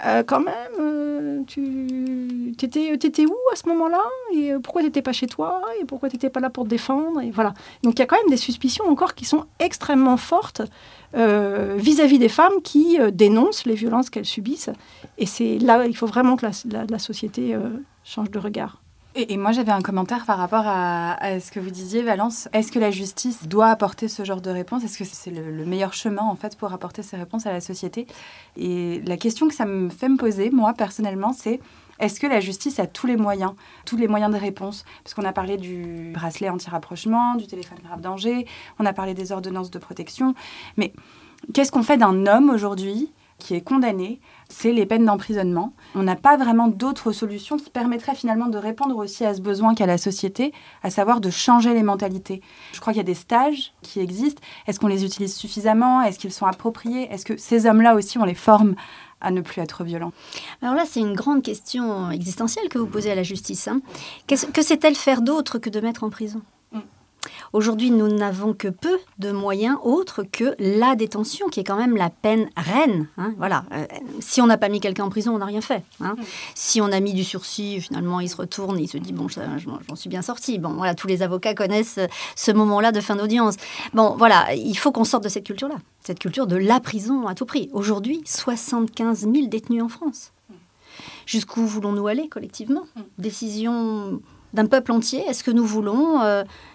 Speaker 9: Euh, quand même, euh, tu étais, étais où à ce moment-là Et pourquoi tu n'étais pas chez toi Et pourquoi tu n'étais pas là pour te défendre Et voilà. Donc il y a quand même des suspicions encore qui sont extrêmement fortes vis-à-vis des femmes qui dénoncent les violences qu'elles subissent. Et c'est là, il faut vraiment que la, la, société change de regard.
Speaker 10: Et, moi, j'avais un commentaire par rapport à, ce que vous disiez, Valence. Est-ce que la justice doit apporter ce genre de réponse? Est-ce que c'est le, meilleur chemin, en fait, pour apporter ces réponses à la société? Et la question que ça me fait me poser, moi, personnellement, c'est est-ce que la justice a tous les moyens, tous les moyens de réponse? Parce qu'on a parlé du bracelet anti-rapprochement, du téléphone grave danger, on a parlé des ordonnances de protection. Mais qu'est-ce qu'on fait d'un homme aujourd'hui qui est condamné, c'est les peines d'emprisonnement. On n'a pas vraiment d'autres solutions qui permettraient finalement de répondre aussi à ce besoin qu'a la société, à savoir de changer les mentalités. Je crois qu'il y a des stages qui existent. Est-ce qu'on les utilise suffisamment? Est-ce qu'ils sont appropriés? Est-ce que ces hommes-là aussi, on les forme à ne plus être violents?
Speaker 8: Alors là, c'est une grande question existentielle que vous posez à la justice. Hein. Que sait-elle faire d'autre que de mettre en prison? Aujourd'hui, nous n'avons que peu de moyens autres que la détention, qui est quand même la peine reine. Hein. voilà. Euh, si on n'a pas mis quelqu'un en prison, on n'a rien fait. Hein. Si on a mis du sursis, finalement, il se retourne et il se dit bon, j'en suis bien sorti. Bon, voilà, tous les avocats connaissent ce moment-là de fin d'audience. Bon, voilà, il faut qu'on sorte de cette culture-là, cette culture de la prison à tout prix. Aujourd'hui, 75 000 détenus en France. Jusqu'où voulons-nous aller collectivement? Décision d'un peuple entier Est-ce que nous voulons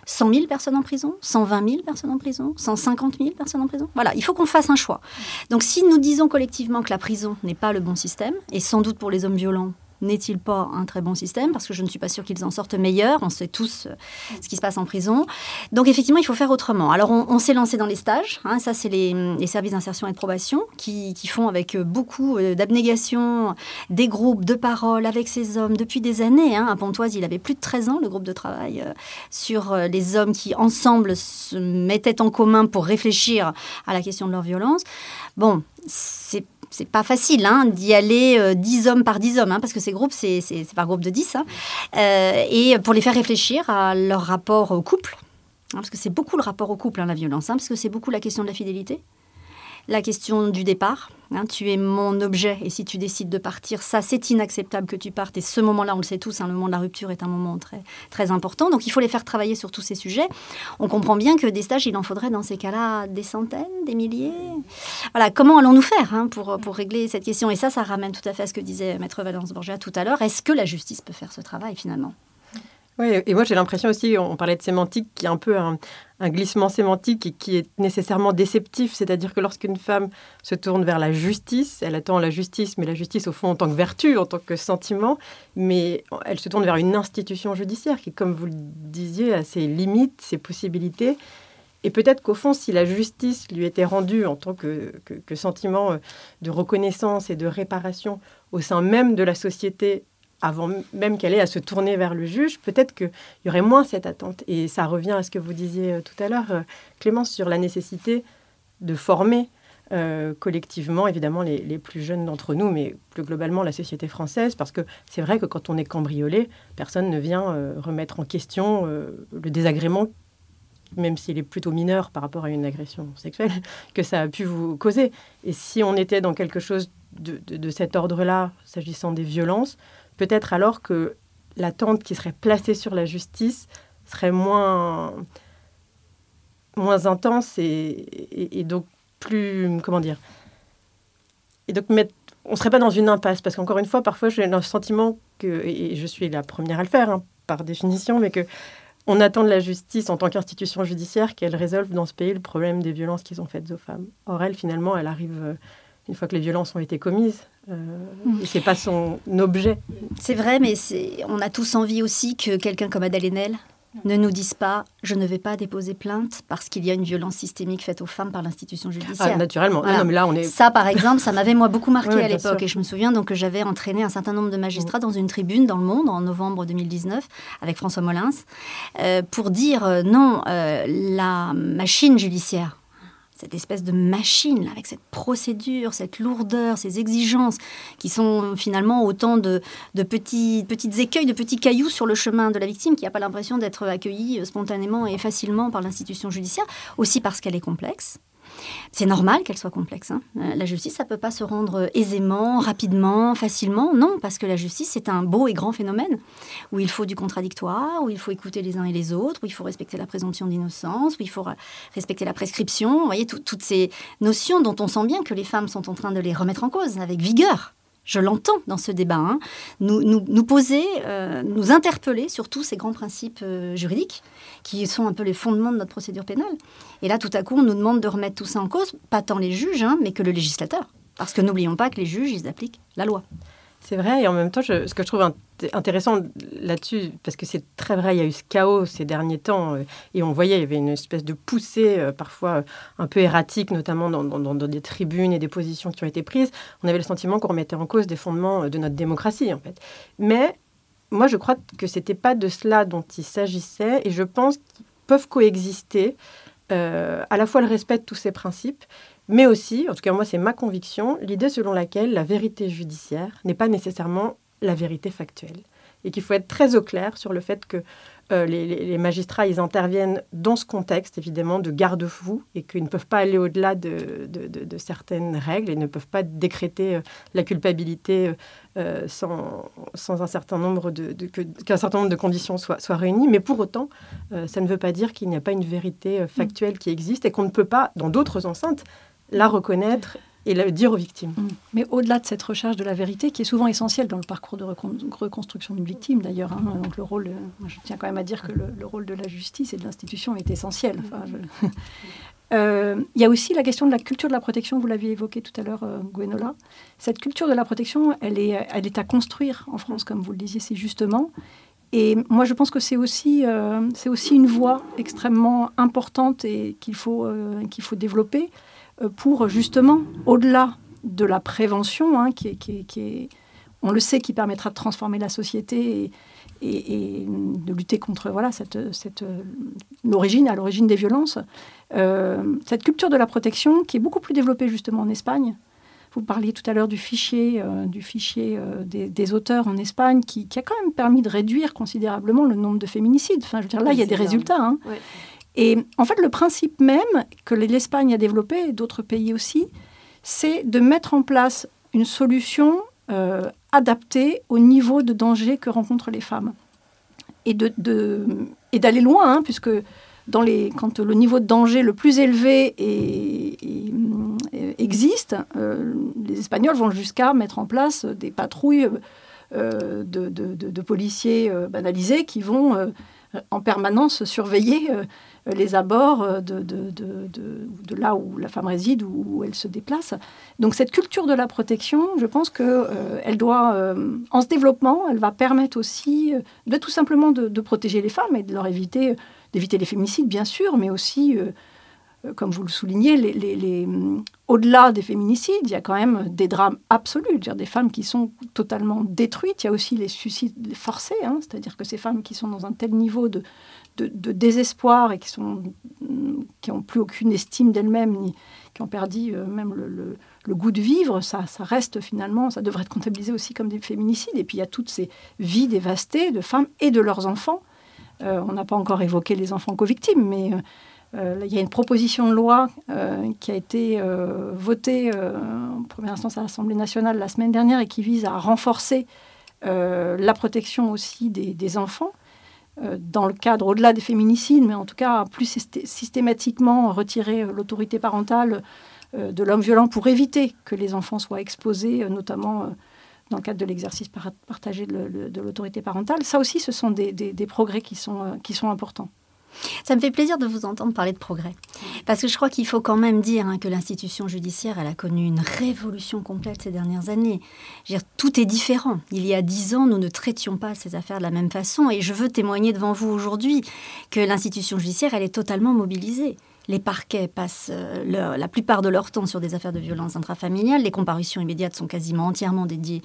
Speaker 8: 100 euh, 000 personnes en prison 120 000 personnes en prison 150 000 personnes en prison? Voilà, il faut qu'on fasse un choix. Donc si nous disons collectivement que la prison n'est pas le bon système, et sans doute pour les hommes violents, n'est-il pas un très bon système Parce que je ne suis pas sûre qu'ils en sortent meilleurs. On sait tous euh, ce qui se passe en prison. Donc effectivement, il faut faire autrement. Alors on, s'est lancé dans les stages. Hein. ça, c'est les, services d'insertion et de probation qui, font avec euh, beaucoup euh, d'abnégation des groupes de parole avec ces hommes depuis des années. Hein. À Pontoise, il avait plus de 13 ans, le groupe de travail sur les hommes qui, ensemble, se mettaient en commun pour réfléchir à la question de leur violence. Bon, c'est c'est pas facile hein, d'y aller 10 euh, hommes par 10 hommes, hein, parce que ces groupes, c'est par groupe de 10. Hein. Euh, et pour les faire réfléchir à leur rapport au couple, parce que c'est beaucoup le rapport au couple, la violence, parce que c'est beaucoup la question de la fidélité, la question du départ. Hein, tu es mon objet et si tu décides de partir, ça c'est inacceptable que tu partes. Et ce moment-là, on le sait tous, hein, le moment de la rupture est un moment très, très important. Donc il faut les faire travailler sur tous ces sujets. On comprend bien que des stages, il en faudrait dans ces cas-là des centaines, des milliers. Voilà, comment allons-nous faire hein, pour, pour régler cette question? Et ça, ça ramène tout à fait à ce que disait Maître Valence Borgia tout à l'heure. Est-ce que la justice peut faire ce travail finalement?
Speaker 3: Et moi j'ai l'impression aussi, on parlait de sémantique, qui est un peu un, glissement sémantique et qui est nécessairement déceptif. C'est-à-dire que lorsqu'une femme se tourne vers la justice, elle attend la justice, mais la justice au fond en tant que vertu, en tant que sentiment, mais elle se tourne vers une institution judiciaire qui, comme vous le disiez, a ses limites, ses possibilités. Et peut-être qu'au fond, si la justice lui était rendue en tant que, que, sentiment de reconnaissance et de réparation au sein même de la société avant même qu'elle ait à se tourner vers le juge, peut-être qu'il y aurait moins cette attente. Et ça revient à ce que vous disiez euh, tout à l'heure, euh, Clémence, sur la nécessité de former euh, collectivement, évidemment, les, plus jeunes d'entre nous, mais plus globalement la société française, parce que c'est vrai que quand on est cambriolé, personne ne vient remettre en question le désagrément, même s'il est plutôt mineur par rapport à une agression sexuelle, que ça a pu vous causer. Et si on était dans quelque chose de cet ordre-là, s'agissant des violences, peut-être alors que l'attente qui serait placée sur la justice serait moins, moins intense et, donc plus, comment dire, et donc on ne serait pas dans une impasse, parce qu'encore une fois, parfois j'ai le sentiment que, et je suis la première à le faire, hein, par définition, mais que on attend de la justice en tant qu'institution judiciaire qu'elle résolve dans ce pays le problème des violences qu'ils ont faites aux femmes. Or, elle, finalement, elle arrive euh, une fois que les violences ont été commises. Euh, mm. C'est pas son objet.
Speaker 8: C'est vrai, mais on a tous envie aussi que quelqu'un comme Adèle Haenel ne nous dise pas je ne vais pas déposer plainte parce qu'il y a une violence systémique faite aux femmes par l'institution judiciaire.
Speaker 3: Ah, naturellement. Non, mais là, on est...
Speaker 8: Ça, par exemple, ça m'avait moi beaucoup marqué à l'époque. Et je me souviens donc que j'avais entraîné un certain nombre de magistrats dans une tribune dans Le Monde en novembre 2019 avec François Molins euh, pour dire euh, non, la machine judiciaire cette espèce de machine, avec cette procédure, cette lourdeur, ces exigences, qui sont finalement autant de, petits, petites écueils, de petits cailloux sur le chemin de la victime, qui n'a pas l'impression d'être accueillie spontanément et facilement par l'institution judiciaire, aussi parce qu'elle est complexe, c'est normal qu'elle soit complexe. Hein. Euh, la justice, ça ne peut pas se rendre aisément, rapidement, facilement. Non, parce que la justice, c'est un beau et grand phénomène où il faut du contradictoire, où il faut écouter les uns et les autres, où il faut respecter la présomption d'innocence, où il faut respecter la prescription. Vous voyez, toutes ces notions dont on sent bien que les femmes sont en train de les remettre en cause avec vigueur je l'entends dans ce débat, hein, nous, nous, poser, euh, nous interpeller sur tous ces grands principes euh, juridiques qui sont un peu les fondements de notre procédure pénale. Et là, tout à coup, on nous demande de remettre tout ça en cause, pas tant les juges, hein, mais que le législateur. Parce que n'oublions pas que les juges, ils appliquent la loi.
Speaker 3: C'est vrai, et en même temps, ce que je trouve intéressant là-dessus, parce que c'est très vrai, il y a eu ce chaos ces derniers temps, euh, et on voyait, il y avait une espèce de poussée, euh, parfois euh, un peu erratique, notamment dans, dans, des tribunes et des positions qui ont été prises. On avait le sentiment qu'on remettait en cause des fondements de notre démocratie, en fait. Mais moi, je crois que ce n'était pas de cela dont il s'agissait, et je pense qu'ils peuvent coexister à la fois le respect de tous ces principes, mais aussi, en tout cas moi c'est ma conviction, l'idée selon laquelle la vérité judiciaire n'est pas nécessairement la vérité factuelle. Et qu'il faut être très au clair sur le fait que euh, les, magistrats, ils interviennent dans ce contexte, évidemment, de garde-fou, et qu'ils ne peuvent pas aller au-delà de, certaines règles et ne peuvent pas décréter euh, la culpabilité euh, sans, sans, un certain nombre de, qu'un certain nombre de conditions soient, soient réunies. Mais pour autant, ça ne veut pas dire qu'il n'y a pas une vérité factuelle qui existe et qu'on ne peut pas, dans d'autres enceintes, la reconnaître et le dire aux victimes. Mm.
Speaker 9: Mais au-delà de cette recherche de la vérité, qui est souvent essentielle dans le parcours de reconstruction d'une victime d'ailleurs, hein, donc le rôle, je tiens quand même à dire que le, rôle de la justice et de l'institution est essentiel. Euh, il y a aussi la question de la culture de la protection, vous l'aviez évoqué tout à l'heure, euh, Gwenola. Cette culture de la protection, elle est, elle est à construire en France, comme vous le disiez si justement. Et moi, je pense que c'est aussi, euh, c'est aussi une voie extrêmement importante et qu'il faut, qu'il faut développer. Euh, pour justement, au-delà de la prévention, hein, qui, est, on le sait, qui permettra de transformer la société et, de lutter contre voilà, cette, cette, l'origine, à l'origine des violences, euh, cette culture de la protection qui est beaucoup plus développée justement en Espagne. Vous parliez tout à l'heure du fichier, euh, du fichier des, auteurs en Espagne, qui, a quand même permis de réduire considérablement le nombre de féminicides. Enfin, je veux dire, là, il y a des résultats. Hein. Et en fait, le principe même que l'Espagne a développé, et d'autres pays aussi, c'est de mettre en place une solution euh, adaptée au niveau de danger que rencontrent les femmes. Et, d'aller loin, hein, puisque quand le niveau de danger le plus élevé existe, euh, les Espagnols vont jusqu'à mettre en place des patrouilles euh, de, policiers banalisés qui vont en permanence surveiller les abords euh, de, là où la femme réside, où elle se déplace. Donc cette culture de la protection, je pense qu'elle euh, elle doit, en se développement, elle va permettre aussi de tout simplement de, protéger les femmes et de leur éviter, d'éviter les féminicides, bien sûr, mais aussi comme vous le soulignez, au-delà des féminicides, il y a quand même des drames absolus, dire des femmes qui sont totalement détruites. Il y a aussi les suicides forcés, hein, c'est-à-dire que ces femmes qui sont dans un tel niveau de, de, désespoir et qui sont qui ont plus aucune estime d'elles-mêmes ni qui ont perdu euh, même le, goût de vivre, ça, reste finalement, ça devrait être comptabilisé aussi comme des féminicides. Et puis il y a toutes ces vies dévastées de femmes et de leurs enfants. Euh, on n'a pas encore évoqué les enfants co-victimes, mais euh, il y a une proposition de loi qui a été votée en première instance à l'Assemblée nationale la semaine dernière et qui vise à renforcer la protection aussi des enfants. Euh, dans le cadre, au-delà des féminicides, mais en tout cas plus systématiquement retirer euh, l'autorité parentale euh, de l'homme violent pour éviter que les enfants soient exposés, notamment dans le cadre de l'exercice partagé de l'autorité parentale. Ça aussi, ce sont des, progrès qui sont, qui sont importants.
Speaker 8: Ça me fait plaisir de vous entendre parler de progrès. Parce que je crois qu'il faut quand même dire hein, que l'institution judiciaire, elle a connu une révolution complète ces dernières années. dire, tout est différent. Il y a dix ans, nous ne traitions pas ces affaires de la même façon. Et je veux témoigner devant vous aujourd'hui que l'institution judiciaire, elle est totalement mobilisée. Les parquets passent euh, la plupart de leur temps sur des affaires de violence intrafamiliale. Les comparutions immédiates sont quasiment entièrement dédiées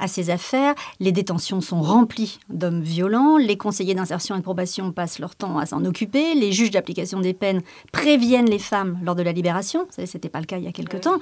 Speaker 8: à ces affaires. Les détentions sont remplies d'hommes violents. Les conseillers d'insertion et de probation passent leur temps à s'en occuper. Les juges d'application des peines préviennent les femmes lors de la libération. Ce n'était pas le cas il y a quelque temps.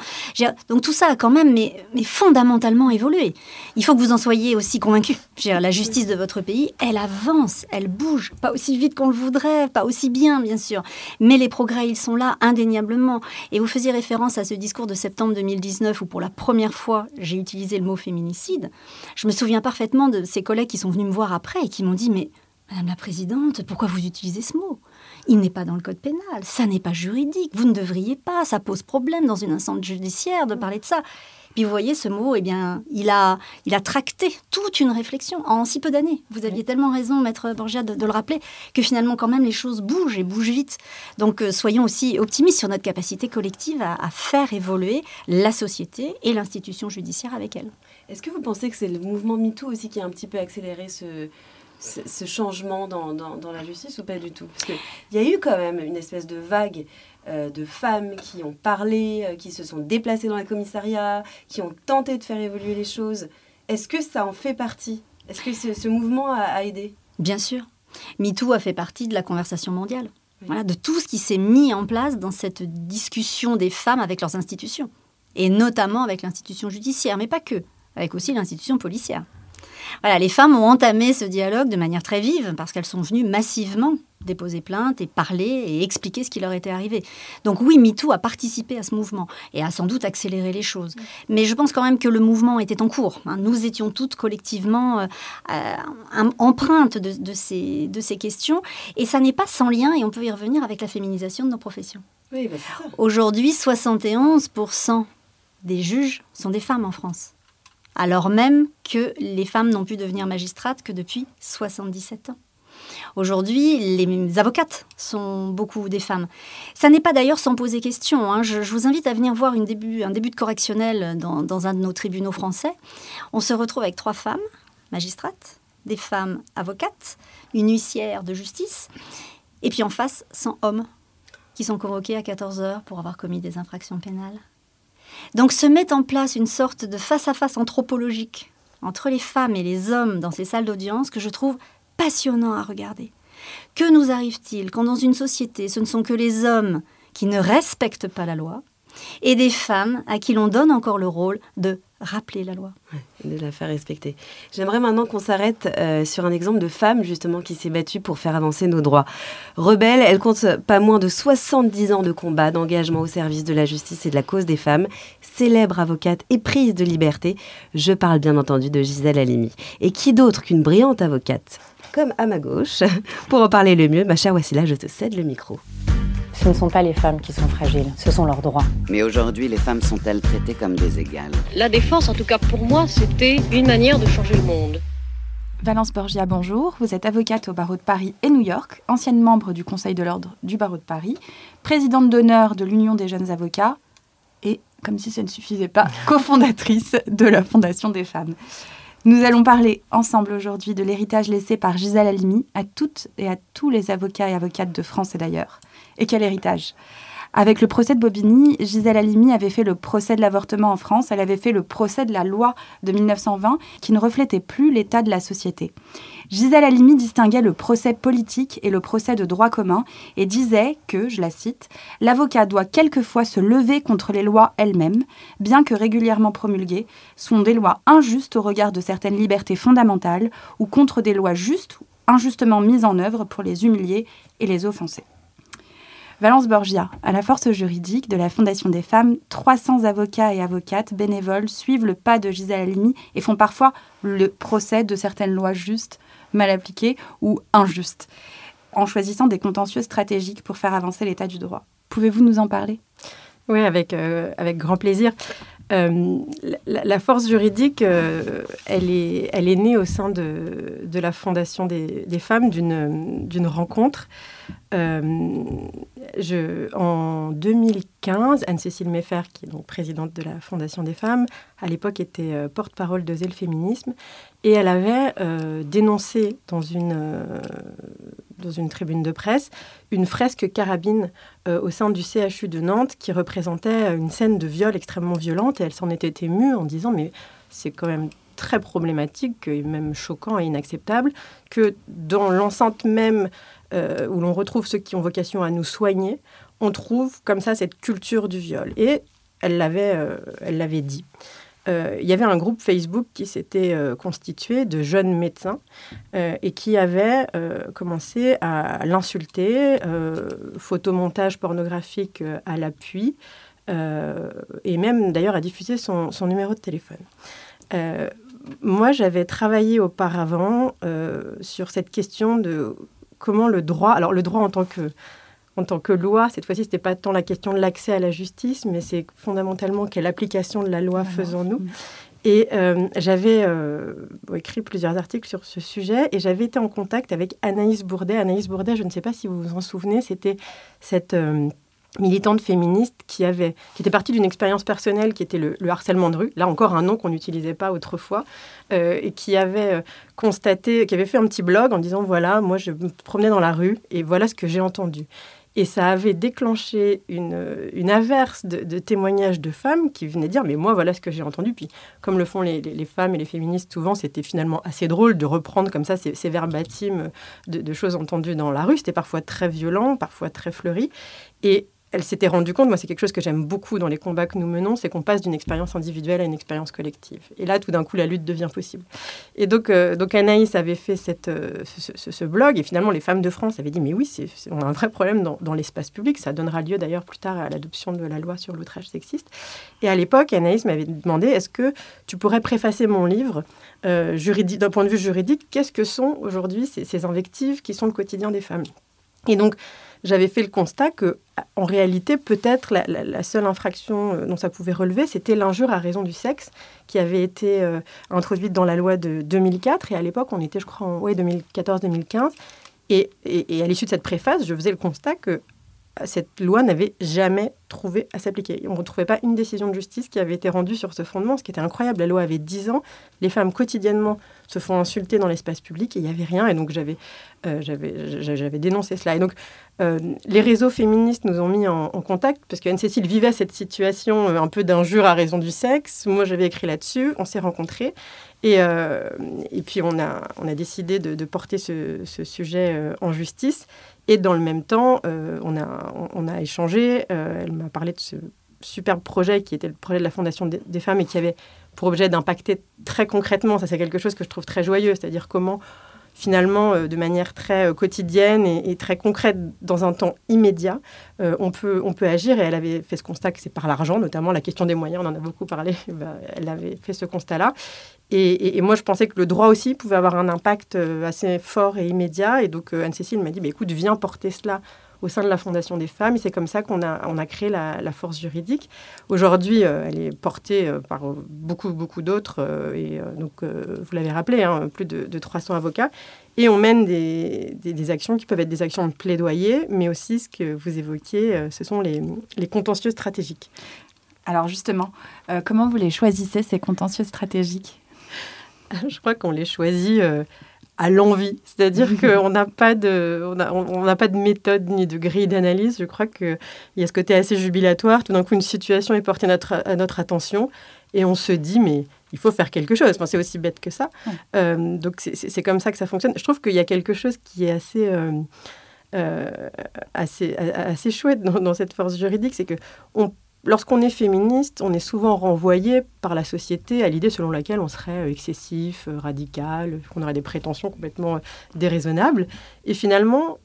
Speaker 8: Donc tout ça a quand même mais, mais, fondamentalement évolué. Il faut que vous en soyez aussi convaincus. La justice de votre pays, elle avance, elle bouge. Pas aussi vite qu'on le voudrait, pas aussi bien bien sûr. Mais les progrès ils sont là indéniablement. Et vous faisiez référence à ce discours de septembre 2019 où pour la première fois j'ai utilisé le mot féminicide. Je me souviens parfaitement de ces collègues qui sont venus me voir après et qui m'ont dit mais Madame la Présidente, pourquoi vous utilisez ce mot? Il n'est pas dans le code pénal, ça n'est pas juridique, vous ne devriez pas, ça pose problème dans une instance judiciaire de parler de ça. Puis vous voyez, ce mot, eh bien, il a, il a tracté toute une réflexion en si peu d'années. Vous aviez tellement raison, Maître Borgia, de, le rappeler, que finalement, quand même, les choses bougent et bougent vite. Donc, euh, soyons aussi optimistes sur notre capacité collective à, faire évoluer la société et l'institution judiciaire avec elle.
Speaker 4: Est-ce que vous pensez que c'est le mouvement MeToo aussi qui a un petit peu accéléré ce, ce, changement dans, dans, la justice ou pas du tout? Parce qu'il y a eu quand même une espèce de vague euh, de femmes qui ont parlé, euh, qui se sont déplacées dans les commissariats, qui ont tenté de faire évoluer les choses. Est-ce que ça en fait partie? Est-ce que ce, mouvement a, aidé?
Speaker 8: Bien sûr. MeToo a fait partie de la conversation mondiale. Voilà, de tout ce qui s'est mis en place dans cette discussion des femmes avec leurs institutions. Et notamment avec l'institution judiciaire, mais pas que, avec aussi l'institution policière. Voilà, les femmes ont entamé ce dialogue de manière très vive parce qu'elles sont venues massivement déposer plainte et parler et expliquer ce qui leur était arrivé. Donc oui, MeToo a participé à ce mouvement et a sans doute accéléré les choses. Mais je pense quand même que le mouvement était en cours. Hein. Nous étions toutes collectivement euh, euh, empreintes de, ces, de ces questions et ça n'est pas sans lien, et on peut y revenir, avec la féminisation de nos professions.
Speaker 4: Oui, bah,
Speaker 8: Aujourd'hui, 71% des juges sont des femmes en France alors même que les femmes n'ont pu devenir magistrates que depuis 77 ans. Aujourd'hui, les avocates sont beaucoup des femmes. Ça n'est pas d'ailleurs sans poser question. Hein. Je, vous invite à venir voir un début de correctionnel dans, dans un de nos tribunaux français. On se retrouve avec trois femmes magistrates, des femmes avocates, une huissière de justice, et puis en face, 100 hommes qui sont convoqués à 14 heures pour avoir commis des infractions pénales. Donc se met en place une sorte de face-à-face anthropologique entre les femmes et les hommes dans ces salles d'audience que je trouve passionnant à regarder. Que nous arrive-t-il quand dans une société ce ne sont que les hommes qui ne respectent pas la loi et des femmes à qui l'on donne encore le rôle de rappeler la loi.
Speaker 4: de la faire respecter. J'aimerais maintenant qu'on s'arrête euh, sur un exemple de femme justement qui s'est battue pour faire avancer nos droits. Rebelle, elle compte pas moins de 70 ans de combat, d'engagement au service de la justice et de la cause des femmes. Célèbre avocate et prise de liberté, je parle bien entendu de Gisèle Halimi. Et qui d'autre qu'une brillante avocate Comme à ma gauche, pour en parler le mieux, ma chère Wassila, je te cède le micro.
Speaker 1: Ce ne sont pas les femmes qui sont fragiles, ce sont leurs droits.
Speaker 11: Mais aujourd'hui, les femmes sont-elles traitées comme des égales?
Speaker 12: La défense, en tout cas pour moi, c'était une manière de changer le monde.
Speaker 10: Valence Borgia, bonjour. Vous êtes avocate au barreau de Paris et New York, ancienne membre du Conseil de l'ordre du barreau de Paris, présidente d'honneur de l'Union des jeunes avocats et, comme si ça ne suffisait pas, cofondatrice de la Fondation des femmes. Nous allons parler ensemble aujourd'hui de l'héritage laissé par Gisèle Halimi à toutes et à tous les avocats et avocates de France et d'ailleurs. Et quel héritage avec le procès de Bobigny, Gisèle Halimi avait fait le procès de l'avortement en France, elle avait fait le procès de la loi de 1920 qui ne reflétait plus l'état de la société. Gisèle Halimi distinguait le procès politique et le procès de droit commun et disait que, je la cite, l'avocat doit quelquefois se lever contre les lois elles-mêmes, bien que régulièrement promulguées, sont des lois injustes au regard de certaines libertés fondamentales ou contre des lois justes ou injustement mises en œuvre pour les humilier et les offenser. Valence Borgia, à la force juridique de la Fondation des femmes, 300 avocats et avocates bénévoles suivent le pas de Gisèle Halimi et font parfois le procès de certaines lois justes, mal appliquées ou injustes, en choisissant des contentieux stratégiques pour faire avancer l'état du droit. Pouvez-vous nous en parler?
Speaker 3: Oui, avec, euh, avec grand plaisir. Euh, la, force juridique, euh, elle, est, née au sein de, la Fondation des, femmes d'une rencontre en 2015, Anne-Cécile Meffer, qui est donc présidente de la Fondation des femmes, à l'époque était porte-parole de Zèle Féminisme, et elle avait euh, dénoncé dans une, dans une tribune de presse une fresque carabine au sein du CHU de Nantes qui représentait une scène de viol extrêmement violente, et elle s'en était émue en disant mais c'est quand même très problématique et même choquant et inacceptable que dans l'enceinte même euh, où l'on retrouve ceux qui ont vocation à nous soigner, on trouve comme ça cette culture du viol. Et elle l'avait, euh, elle l'avait dit. Euh, il y avait un groupe Facebook qui s'était constitué de jeunes médecins et qui avait commencé à l'insulter, photomontage pornographique à l'appui, et même d'ailleurs à diffuser son numéro de téléphone. Moi, j'avais travaillé auparavant sur cette question de comment le droit, alors le droit en tant que en tant que loi, cette fois-ci, ce n'était pas tant la question de l'accès à la justice, mais c'est fondamentalement quelle application de la loi faisons-nous. Mm. Et euh, j'avais euh, écrit plusieurs articles sur ce sujet et j'avais été en contact avec Anaïs Bourdet. Anaïs Bourdet, je ne sais pas si vous vous en souvenez, c'était cette euh, militante féministe qui, avait, qui était partie d'une expérience personnelle qui était le, harcèlement de rue, là encore un nom qu'on n'utilisait pas autrefois, et qui avait constaté, qui avait fait un petit blog en disant voilà, moi je me promenais dans la rue et voilà ce que j'ai entendu. Et ça avait déclenché une, une averse de, témoignages de femmes qui venaient dire Mais moi, voilà ce que j'ai entendu. Puis, comme le font les, les, femmes et les féministes souvent, c'était finalement assez drôle de reprendre comme ça ces, ces de, de, choses entendues dans la rue. C'était parfois très violent, parfois très fleuri. Et elle s'était rendue compte, moi c'est quelque chose que j'aime beaucoup dans les combats que nous menons, c'est qu'on passe d'une expérience individuelle à une expérience collective. Et là, tout d'un coup, la lutte devient possible. Et donc, euh, donc Anaïs avait fait euh, ce, blog, et finalement, les femmes de France avaient dit, mais oui, c'est, on a un vrai problème dans, l'espace public. Ça donnera lieu d'ailleurs plus tard à l'adoption de la loi sur l'outrage sexiste. Et à l'époque, Anaïs m'avait demandé, est-ce que tu pourrais préfacer mon livre euh, juridique, d'un point de vue juridique, qu'est-ce que sont aujourd'hui ces, ces invectives qui sont le quotidien des femmes? Et donc, j'avais fait le constat que, en réalité, peut-être la, seule infraction euh, dont ça pouvait relever, c'était l'injure à raison du sexe, qui avait été euh, introduite dans la loi de 2004. Et à l'époque, on était, je crois, en ouais, 2014-2015. Et, et, à l'issue de cette préface, je faisais le constat que cette loi n'avait jamais trouvé à s'appliquer. On ne retrouvait pas une décision de justice qui avait été rendue sur ce fondement, ce qui était incroyable. La loi avait 10 ans, les femmes quotidiennement se font insulter dans l'espace public et il n'y avait rien. Et donc j'avais, euh, j'avais, dénoncé cela. Et donc euh, les réseaux féministes nous ont mis en, contact parce qu'Anne-Cécile vivait cette situation euh, un peu d'injure à raison du sexe. Moi j'avais écrit là-dessus, on s'est rencontrés. Et, et, puis on a, on a décidé de, porter ce, sujet en justice. Et dans le même temps, on, a, on, a échangé. Elle m'a parlé de ce superbe projet qui était le projet de la Fondation des, femmes et qui avait pour objet d'impacter très concrètement. Ça, c'est quelque chose que je trouve très joyeux, c'est-à-dire comment finalement, euh, de manière très quotidienne et, très concrète, dans un temps immédiat, on, peut, on peut agir. Et elle avait fait ce constat que c'est par l'argent, notamment la question des moyens, on en a beaucoup parlé, bah, elle avait fait ce constat-là. Et, moi, je pensais que le droit aussi pouvait avoir un impact euh, assez fort et immédiat. Et donc, euh, Anne-Cécile m'a dit, bah, écoute, viens porter cela au sein de la Fondation des femmes. Et c'est comme ça qu'on a, on a créé la, force juridique. Aujourd'hui, euh, elle est portée par beaucoup, beaucoup d'autres. et donc, vous l'avez rappelé, hein, plus de, 300 avocats. Et on mène des, des, actions qui peuvent être des actions de plaidoyer, mais aussi ce que vous évoquiez, ce sont les, les contentieux stratégiques.
Speaker 10: Alors justement, comment vous les choisissez, ces contentieux stratégiques?
Speaker 3: Je crois qu'on les choisit euh, à l'envie. C'est-à-dire qu'on n'a pas, de, on n'a pas de méthode ni de grille d'analyse. Je crois qu'il y a ce côté assez jubilatoire. Tout d'un coup, une situation est portée à notre, à notre attention et on se dit, mais il faut faire quelque chose. Enfin, c'est aussi bête que ça. Euh, donc, c'est comme ça que ça fonctionne. Je trouve qu'il y a quelque chose qui est assez... Euh, assez, assez chouette dans, dans, cette force juridique, c'est que on Lorsqu'on est féministe, on est souvent renvoyé par la société à l'idée selon laquelle on serait euh, excessif, euh, radical, qu'on aurait des prétentions complètement euh, déraisonnables. Et finalement,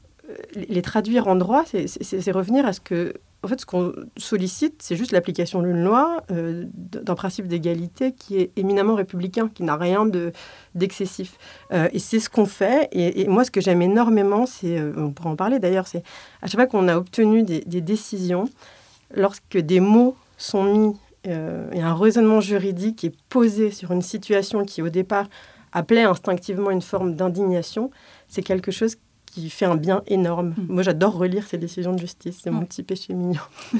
Speaker 3: les traduire en droit, c'est revenir à ce que, en fait, ce qu'on sollicite, c'est juste l'application d'une loi, d'un principe d'égalité qui est éminemment républicain, qui n'a rien d'excessif. et c'est ce qu'on fait. Et, moi, ce que j'aime énormément, c'est, on pourra en parler d'ailleurs, c'est à chaque fois qu'on a obtenu des décisions, lorsque des mots sont mis euh, et un raisonnement juridique est posé sur une situation qui au départ appelait instinctivement une forme d'indignation, c'est quelque chose qui fait un bien énorme. Hmm. Moi, j'adore relire ces décisions de justice, c'est mon petit péché mignon.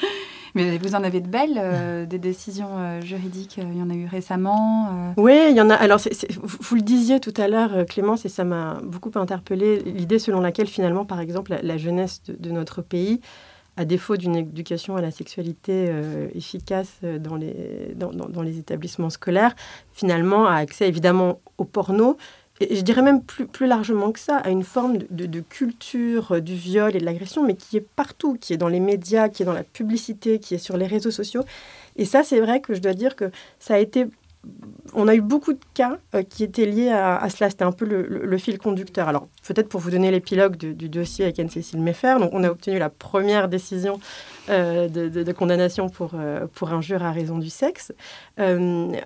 Speaker 10: Mais vous en avez de belles, euh, des décisions euh, juridiques. Il y en a eu récemment.
Speaker 3: Oui, il y en a. Alors, vous, le disiez tout à l'heure, Clémence, et ça m'a beaucoup interpellé l'idée selon laquelle, finalement, par exemple, la, jeunesse de, notre pays à défaut d'une éducation à la sexualité euh, efficace euh, dans les, établissements scolaires, finalement a accès évidemment au porno, et je dirais même plus, plus largement que ça, à une forme de, de, culture euh, du viol et de l'agression, mais qui est partout, qui est dans les médias, qui est dans la publicité, qui est sur les réseaux sociaux. Et ça, c'est vrai que je dois dire que ça a été on a eu beaucoup de cas qui étaient liés à, cela. C'était un peu le, fil conducteur. Alors, peut-être pour vous donner l'épilogue du, dossier avec Anne-Cécile Meffer, donc on a obtenu la première décision de, de, condamnation pour, pour injure à raison du sexe.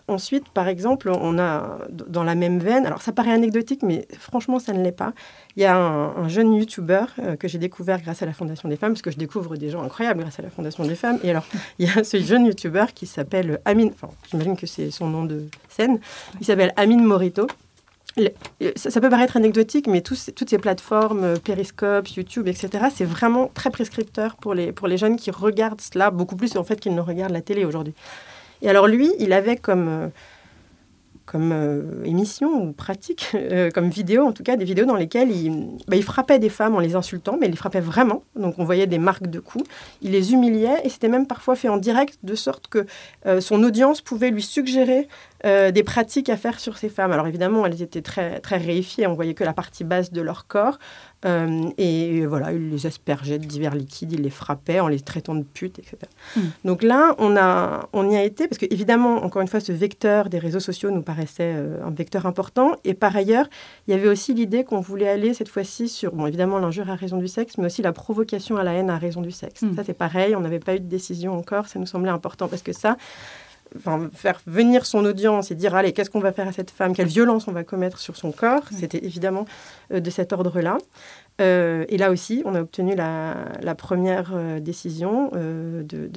Speaker 3: ensuite, par exemple, on a dans la même veine, alors ça paraît anecdotique, mais franchement, ça ne l'est pas. Il y a un, jeune YouTuber que j'ai découvert grâce à la Fondation des femmes, parce que je découvre des gens incroyables grâce à la Fondation des femmes. Et alors, il y a ce jeune YouTuber qui s'appelle Amine, enfin, j'imagine que c'est son nom de scène, il s'appelle Amine Morito. Ça, peut paraître anecdotique, mais toutes ces plateformes, euh, Periscope, YouTube, etc., c'est vraiment très prescripteur pour les, pour les jeunes qui regardent cela beaucoup plus en fait qu'ils ne regardent la télé aujourd'hui. Et alors lui, il avait comme, euh, comme euh, émission ou pratique, euh, comme vidéo en tout cas, des vidéos dans lesquelles il, bah, il, frappait des femmes en les insultant, mais il les frappait vraiment. Donc on voyait des marques de coups. Il les humiliait et c'était même parfois fait en direct de sorte que euh, son audience pouvait lui suggérer des pratiques à faire sur ces femmes. Alors évidemment, elles étaient très, très réifiées, on voyait que la partie basse de leur corps. Euh, et voilà, il les aspergeait de divers liquides, il les frappait en les traitant de putes, etc. Hmm. Donc là, on, a, on y a été, parce qu'évidemment, encore une fois, ce vecteur des réseaux sociaux nous paraissait euh, un vecteur important. Et par ailleurs, il y avait aussi l'idée qu'on voulait aller cette fois-ci sur, bon, évidemment, l'injure à raison du sexe, mais aussi la provocation à la haine à raison du sexe. Hmm. Ça, c'est pareil, on n'avait pas eu de décision encore, ça nous semblait important, parce que ça, Enfin, faire venir son audience et dire allez qu'est-ce qu'on va faire à cette femme? Quelle violence on va commettre sur son corps? C'était évidemment euh, de cet ordre là euh, et là aussi, on a obtenu la, première euh, décision euh, de,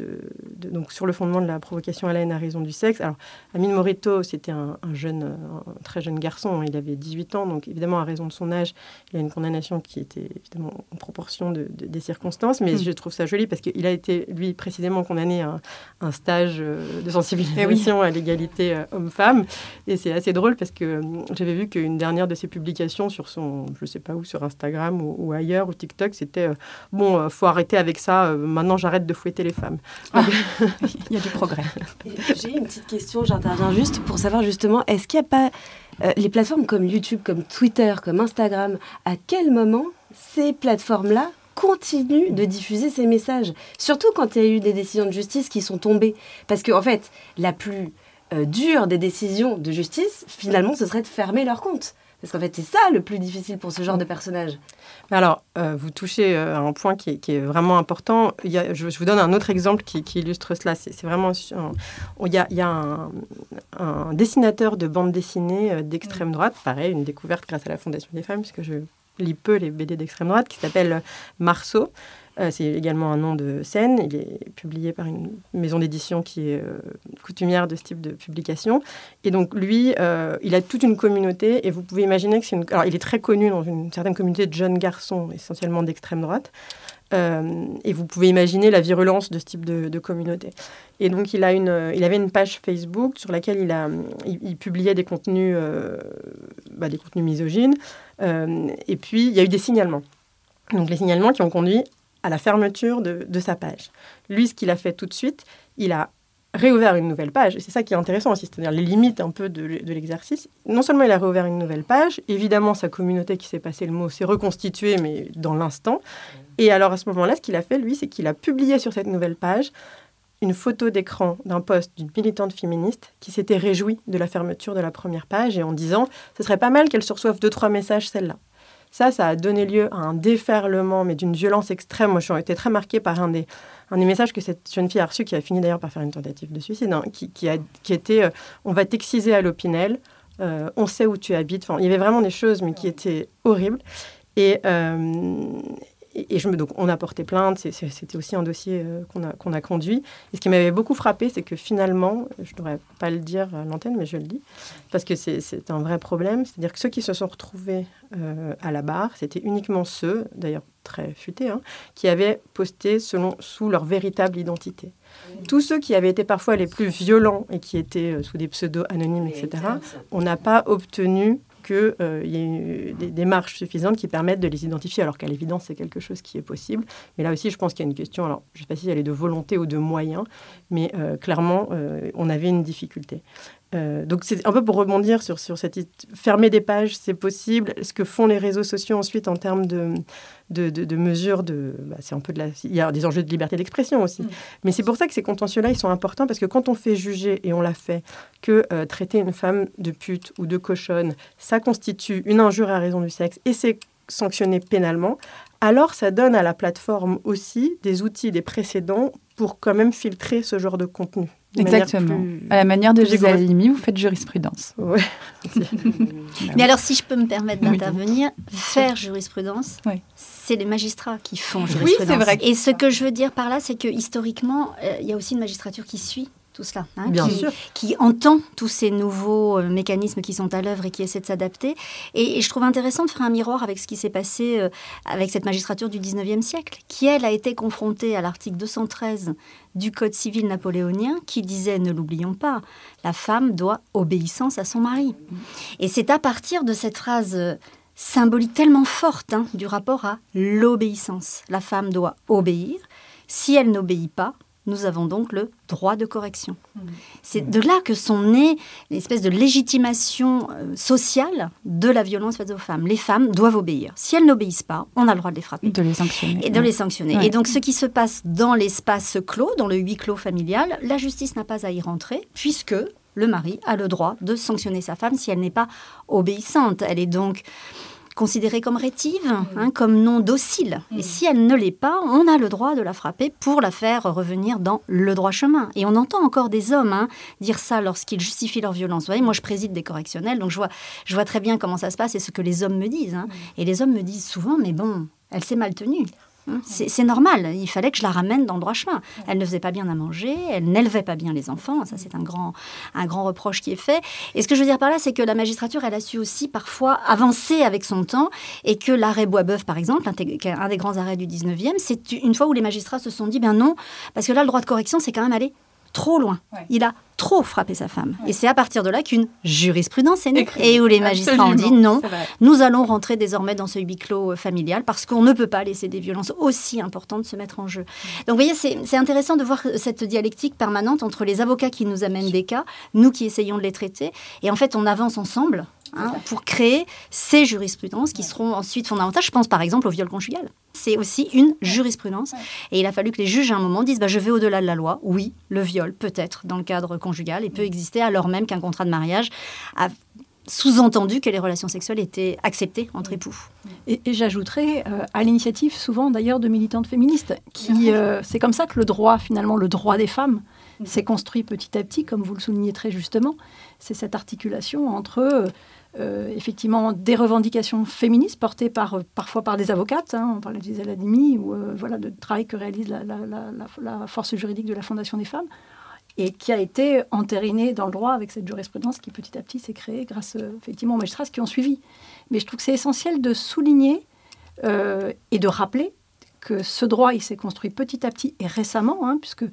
Speaker 3: donc sur le fondement de la provocation à la haine à raison du sexe. Alors, Amine Morito, c'était un, jeune, un très jeune garçon, il avait 18 ans, donc évidemment, à raison de son âge, il a une condamnation qui était évidemment en proportion des circonstances, mais mm. je trouve ça joli parce qu'il a été, lui, précisément condamné à un, stage de sensibilisation eh à l'égalité homme-femme. Et c'est assez drôle parce que j'avais vu qu'une dernière de ses publications sur son, je sais pas où, sur Instagram ou ou, ailleurs, ou TikTok, c'était euh, bon, euh, faut arrêter avec ça, euh, maintenant j'arrête de fouetter les femmes.
Speaker 10: Ah. Il y a du progrès.
Speaker 4: J'ai une petite question, j'interviens juste pour savoir justement, est-ce qu'il n'y a pas les plateformes comme YouTube, comme Twitter, comme Instagram, à quel moment ces plateformes-là continuent de diffuser ces messages? Surtout quand il y a eu des décisions de justice qui sont tombées. Parce qu'en en fait, la plus dure des décisions de justice, finalement, ce serait de fermer leur compte. Parce qu'en fait, c'est ça le plus difficile pour ce genre de personnage.
Speaker 3: Alors, euh, vous touchez euh, à un point qui est, vraiment important. Je, vous donne un autre exemple qui, illustre cela. C'est vraiment... il y a, il y a un, dessinateur de bande dessinée euh, d'extrême droite, pareil, une découverte grâce à la Fondation des femmes, puisque je lis peu les BD d'extrême droite, qui s'appelle Marceau. Euh, c'est également un nom de scène. Il est publié par une maison d'édition qui est euh, coutumière de ce type de publication. Et donc, lui, euh, il a toute une communauté. Et vous pouvez imaginer que c'est une. Alors, il est très connu dans une certaine communauté de jeunes garçons, essentiellement d'extrême droite. et vous pouvez imaginer la virulence de ce type de, communauté. Et donc, il, a une, il avait une page Facebook sur laquelle il, a, il, publiait des contenus, bah, des contenus misogynes. et puis, il y a eu des signalements. Donc, les signalements qui ont conduit à la fermeture de, sa page. Lui, ce qu'il a fait tout de suite, il a réouvert une nouvelle page. Et c'est ça qui est intéressant aussi, c'est-à-dire les limites un peu de, l'exercice. Non seulement il a réouvert une nouvelle page, évidemment sa communauté qui s'est passé le mot s'est reconstituée, mais dans l'instant. Et alors à ce moment-là, ce qu'il a fait, lui, c'est qu'il a publié sur cette nouvelle page une photo d'écran d'un poste d'une militante féministe qui s'était réjouie de la fermeture de la première page et en disant ce serait pas mal qu'elle se reçoive deux trois messages celle-là. Ça, ça a donné lieu à un déferlement, mais d'une violence extrême. Moi, suis été très marquée par un des, un des messages que cette jeune fille a reçu, qui a fini d'ailleurs par faire une tentative de suicide, hein, qui, qui, a, qui était euh, On va t'exciser à l'Opinel, euh, on sait où tu habites. Enfin, il y avait vraiment des choses, mais qui étaient horribles. Et, euh, et, je me, donc, on a porté plainte, c'était aussi un dossier euh, qu'on a, qu'on a conduit. Et ce qui m'avait beaucoup frappé, c'est que finalement, je ne devrais pas le dire à l'antenne, mais je le dis, parce que c'est un vrai problème. C'est-à-dire que ceux qui se sont retrouvés euh, à la barre, c'était uniquement ceux, d'ailleurs très futés, hein, qui avaient posté selon, sous leur véritable identité. Tous ceux qui avaient été parfois les plus violents et qui étaient euh, sous des pseudos anonymes, etc., on n'a pas obtenu qu'il euh, y ait des démarches suffisantes qui permettent de les identifier, alors qu'à l'évidence, c'est quelque chose qui est possible. Mais là aussi, je pense qu'il y a une question, alors je ne sais pas si elle est de volonté ou de moyens, mais euh, clairement, euh, on avait une difficulté. Euh, donc c'est un peu pour rebondir sur, sur cette fermer des pages, c'est possible. Ce que font les réseaux sociaux ensuite en termes de, de, de, mesures, de, bah, c'est un peu de la, il y a des enjeux de liberté d'expression aussi. Mm. Mais c'est pour ça que ces contentieux-là, ils sont importants parce que quand on fait juger, et on l'a fait, que euh, traiter une femme de pute ou de cochonne, ça constitue une injure à raison du sexe et c'est sanctionné pénalement, alors ça donne à la plateforme aussi des outils, des précédents pour quand même filtrer ce genre de contenu.
Speaker 10: Exactement. à la manière de Gisèle Halimi, vous faites jurisprudence.
Speaker 3: Ouais.
Speaker 8: Mais alors, si je peux me permettre d'intervenir, faire jurisprudence, c'est les magistrats qui font jurisprudence.
Speaker 10: Oui, c'est vrai.
Speaker 8: Et ce que je veux dire par là, c'est que historiquement, euh, il y a aussi une magistrature qui suit tout cela,
Speaker 3: hein, Bien
Speaker 8: qui,
Speaker 3: sûr.
Speaker 8: qui, entend tous ces nouveaux euh, mécanismes qui sont à l'œuvre et qui essaie de s'adapter. Et, je trouve intéressant de faire un miroir avec ce qui s'est passé euh, avec cette magistrature du 19e siècle, qui, elle, a été confrontée à l'article 213 du Code civil napoléonien, qui disait, ne l'oublions pas, la femme doit obéissance à son mari. Et c'est à partir de cette phrase euh, symbolique tellement forte hein, du rapport à l'obéissance. La femme doit obéir. Si elle n'obéit pas, nous avons donc le droit de correction. Mmh. C'est de là que sont nées une espèce de légitimation euh, sociale de la violence faite aux femmes. Les femmes doivent obéir. Si elles n'obéissent pas, on a le droit de les frapper.
Speaker 10: De les sanctionner.
Speaker 8: Et de les sanctionner. Et donc ce qui se passe dans l'espace clos, dans le huis clos familial, la justice n'a pas à y rentrer, puisque le mari a le droit de sanctionner sa femme si elle n'est pas obéissante. Elle est donc considérée comme rétive, hein, comme non docile. Et si elle ne l'est pas, on a le droit de la frapper pour la faire revenir dans le droit chemin. Et on entend encore des hommes hein, dire ça lorsqu'ils justifient leur violence. Vous voyez, moi je préside des correctionnels, donc je vois, je vois très bien comment ça se passe et ce que les hommes me disent. Hein. Et les hommes me disent souvent, mais bon, elle s'est mal tenue. C'est normal, il fallait que je la ramène dans le droit chemin. Elle ne faisait pas bien à manger, elle n'élevait pas bien les enfants, ça c'est un grand, un grand reproche qui est fait. Et ce que je veux dire par là, c'est que la magistrature, elle a su aussi parfois avancer avec son temps et que l'arrêt Boisbeuf, par exemple, un des grands arrêts du 19e, c'est une fois où les magistrats se sont dit, ben non, parce que là, le droit de correction, c'est quand même aller trop loin. Il a trop frappé sa femme. Et c'est à partir de là qu'une jurisprudence est née. Et où les magistrats ont dit non, nous allons rentrer désormais dans ce huis clos euh, familial parce qu'on ne peut pas laisser des violences aussi importantes se mettre en jeu. Donc vous voyez, c'est intéressant de voir cette dialectique permanente entre les avocats qui nous amènent des cas, nous qui essayons de les traiter. Et en fait, on avance ensemble Hein, pour créer ces jurisprudences qui seront ensuite fondamentales. Je pense par exemple au viol conjugal. C'est aussi une jurisprudence. Et il a fallu que les juges à un moment disent bah, je vais au-delà de la loi. Oui, le viol peut être dans le cadre conjugal et peut exister alors même qu'un contrat de mariage a sous-entendu que les relations sexuelles étaient acceptées entre époux.
Speaker 9: Et, j'ajouterais, euh, à l'initiative souvent d'ailleurs de militantes féministes, qui euh, c'est comme ça que le droit, finalement, le droit des femmes, s'est construit petit à petit, comme vous le soulignez très justement. C'est cette articulation entre euh, effectivement des revendications féministes portées par, parfois par des avocates, hein, on parlait de Gisèle Adimi, ou euh, voilà, de travail que réalise la, force juridique de la Fondation des femmes, et qui a été entériné dans le droit avec cette jurisprudence qui petit à petit s'est créée grâce effectivement aux magistrats qui ont suivi. Mais je trouve que c'est essentiel de souligner et de rappeler que ce droit, il s'est construit petit à petit et récemment, hein, puisque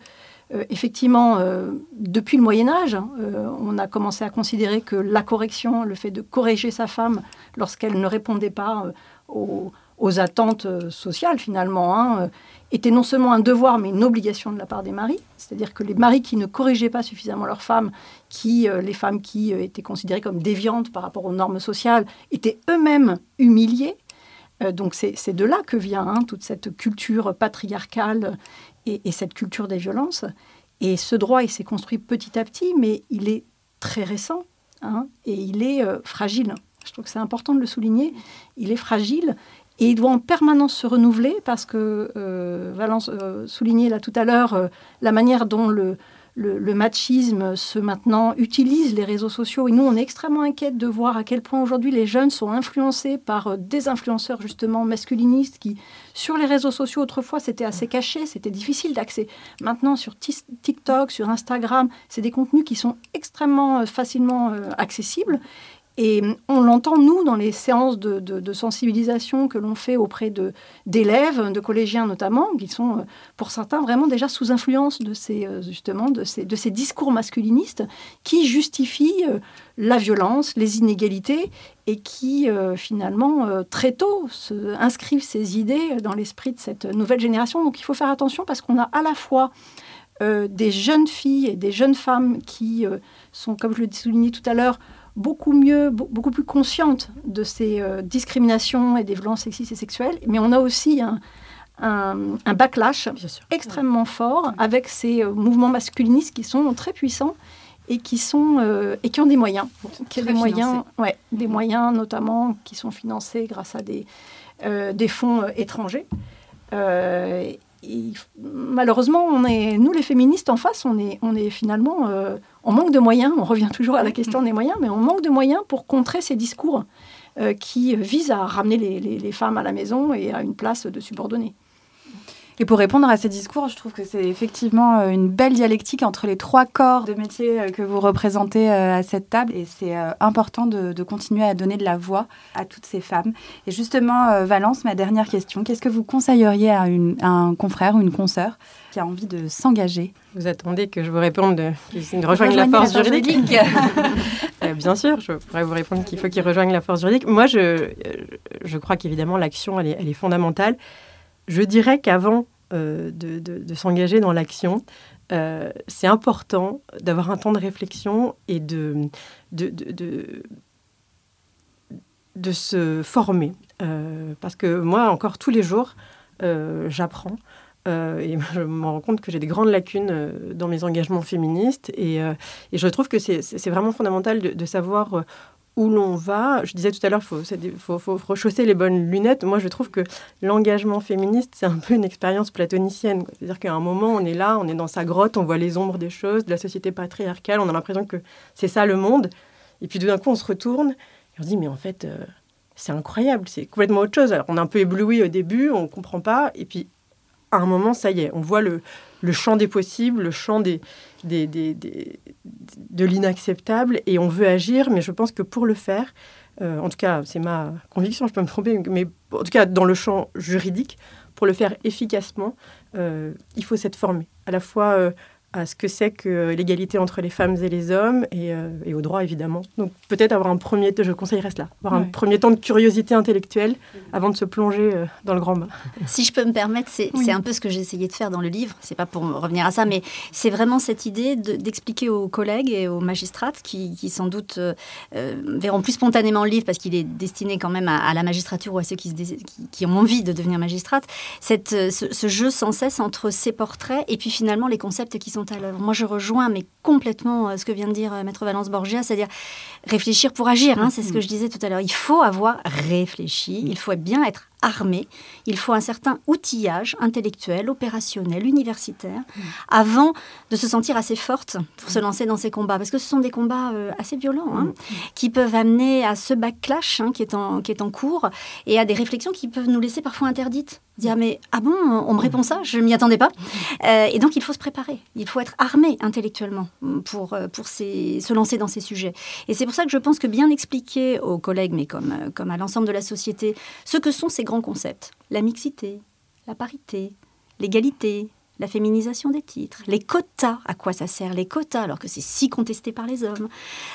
Speaker 9: euh, effectivement, euh, depuis le Moyen Âge, hein, euh, on a commencé à considérer que la correction, le fait de corriger sa femme lorsqu'elle ne répondait pas aux, attentes sociales finalement, hein, était non seulement un devoir mais une obligation de la part des maris. C'est-à-dire que les maris qui ne corrigeaient pas suffisamment leurs femmes, qui, les femmes qui étaient considérées comme déviantes par rapport aux normes sociales, étaient eux-mêmes humiliés. donc c'est de là que vient hein, toute cette culture patriarcale et, cette culture des violences. Et ce droit, il s'est construit petit à petit, mais il est très récent hein, et il est euh, fragile. Je trouve que c'est important de le souligner. Il est fragile et il doit en permanence se renouveler parce que euh, Valence euh, soulignait là tout à l'heure la manière dont le, le, machisme se maintenant utilise les réseaux sociaux. Et nous, on est extrêmement inquiète de voir à quel point aujourd'hui les jeunes sont influencés par euh, des influenceurs justement masculinistes qui, sur les réseaux sociaux, autrefois, c'était assez caché, c'était difficile d'accès. Maintenant, sur TikTok, sur Instagram, c'est des contenus qui sont extrêmement euh, facilement euh, accessibles. Et on l'entend, nous, dans les séances de, sensibilisation que l'on fait auprès d'élèves, de, collégiens notamment, qui sont, euh, pour certains, vraiment déjà sous influence de ces, euh, justement, de ces, discours masculinistes qui justifient euh, la violence, les inégalités, et qui, finalement, très tôt, inscrivent ces idées dans l'esprit de cette nouvelle génération. Donc il faut faire attention parce qu'on a à la fois des jeunes filles et des jeunes femmes qui sont, comme je le soulignais tout à l'heure, beaucoup mieux, beaucoup plus conscientes de ces discriminations et des violences sexistes et sexuelles. Mais on a aussi un, un, backlash extrêmement fort avec ces euh, mouvements masculinistes qui sont très puissants et qui sont euh, et qui ont des moyens, qui des moyens, ouais, des moyens notamment qui sont financés grâce à des euh, des fonds étrangers. Malheureusement, nous les féministes en face, on est, finalement, on manque de moyens. On revient toujours à la question des moyens, mais on manque de moyens pour contrer ces discours qui visent à ramener les, les, femmes à la maison et à une place de subordonnée.
Speaker 10: Et pour répondre à ces discours, je trouve que c'est effectivement euh, une belle dialectique entre les trois corps de métier euh, que vous représentez euh, à cette table. Et c'est important de, continuer à donner de la voix à toutes ces femmes. Et justement, Valence, ma dernière question, qu'est-ce que vous conseilleriez à, un confrère ou une consoeur qui a envie de s'engager?
Speaker 3: Vous attendez que je vous réponde de, rejoigne la force juridique, Bien sûr, je pourrais vous répondre qu'il faut qu'il rejoigne la force juridique. Moi, je, je crois qu'évidemment, l'action, elle est fondamentale. Je dirais qu'avant euh, de, s'engager dans l'action, euh, c'est important d'avoir un temps de réflexion et de, de, de, se former. Euh, parce que moi, encore tous les jours, j'apprends. et je me rends compte que j'ai des grandes lacunes dans mes engagements féministes. Et, et je trouve que c'est vraiment fondamental de, savoir où l'on va. Je disais tout à l'heure, il faut, faut, rechausser les bonnes lunettes. Moi, je trouve que l'engagement féministe, c'est un peu une expérience platonicienne. C'est-à-dire qu'à un moment, on est là, on est dans sa grotte, on voit les ombres des choses, de la société patriarcale, on a l'impression que c'est ça le monde. Et puis, tout d'un coup, on se retourne et on se dit, mais en fait, euh, c'est incroyable, c'est complètement autre chose. Alors, on est un peu ébloui au début, on ne comprend pas. Et puis, à un moment, ça y est, on voit le, le champ des possibles, le champ des, des, des, de l'inacceptable, et on veut agir, mais je pense que pour le faire, euh, en tout cas, c'est ma conviction, je peux me tromper, mais en tout cas, dans le champ juridique, pour le faire efficacement, euh, il faut s'être formé, à la fois euh, à ce que c'est que l'égalité entre les femmes et les hommes et, euh, et au droit évidemment. Donc peut-être avoir un premier, je conseillerais cela, avoir un premier temps de curiosité intellectuelle avant de se plonger euh, dans le grand bain.
Speaker 8: Si je peux me permettre, c'est un peu ce que j'ai essayé de faire dans le livre. C'est pas pour revenir à ça, mais c'est vraiment cette idée d'expliquer aux collègues et aux magistrates qui, qui sans doute euh, verront plus spontanément le livre parce qu'il est destiné quand même à, la magistrature ou à ceux qui, qui, qui, ont envie de devenir magistrate. Cette, ce, ce jeu sans cesse entre ces portraits et puis finalement les concepts qui sont à l'œuvre. Moi, je rejoins mais complètement euh, ce que vient de dire euh, Maître Valence Borgia, c'est-à-dire réfléchir pour agir. Hein, c'est ce que je disais tout à l'heure. Il faut avoir réfléchi, il faut bien être armé, il faut un certain outillage intellectuel, opérationnel, universitaire, avant de se sentir assez forte pour se lancer dans ces combats. Parce que ce sont des combats euh, assez violents, hein, qui peuvent amener à ce backlash hein, qui, est en, qui est en cours et à des réflexions qui peuvent nous laisser parfois interdites. Dire mais ah bon on me répond ça je m'y attendais pas. Euh, et donc il faut se préparer. Il faut être armé intellectuellement pour euh, pour se lancer dans ces sujets. Et c'est pour ça que je pense que bien expliquer aux collègues mais comme comme à l'ensemble de la société ce que sont ces grands concepts. La mixité la parité l'égalité la féminisation des titres, les quotas, à quoi ça sert les quotas alors que c'est si contesté par les hommes,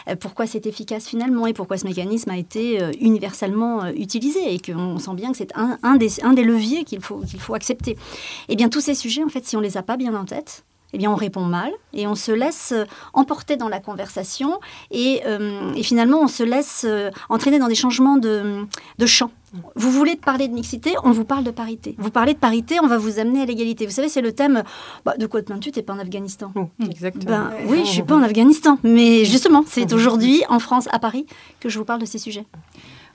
Speaker 8: euh, pourquoi c'est efficace finalement? Et pourquoi ce mécanisme a été euh, universellement euh, utilisé? Et qu'on sent bien que c'est un, des, leviers qu'il faut, faut accepter. Eh bien tous ces sujets, en fait, si on les a pas bien en tête, eh bien, on répond mal et on se laisse emporter dans la conversation et, finalement, on se laisse entraîner dans des changements de, de champ. Vous voulez parler de mixité, on vous parle de parité. Vous parlez de parité, on va vous amener à l'égalité. Vous savez, c'est le thème bah, de quoi te plains-tu T'es pas en Afghanistan?
Speaker 3: Mmh, exactement.
Speaker 8: Ben, oui, je suis pas en Afghanistan, mais justement, c'est mmh. aujourd'hui en France, à Paris, que je vous parle de ces sujets.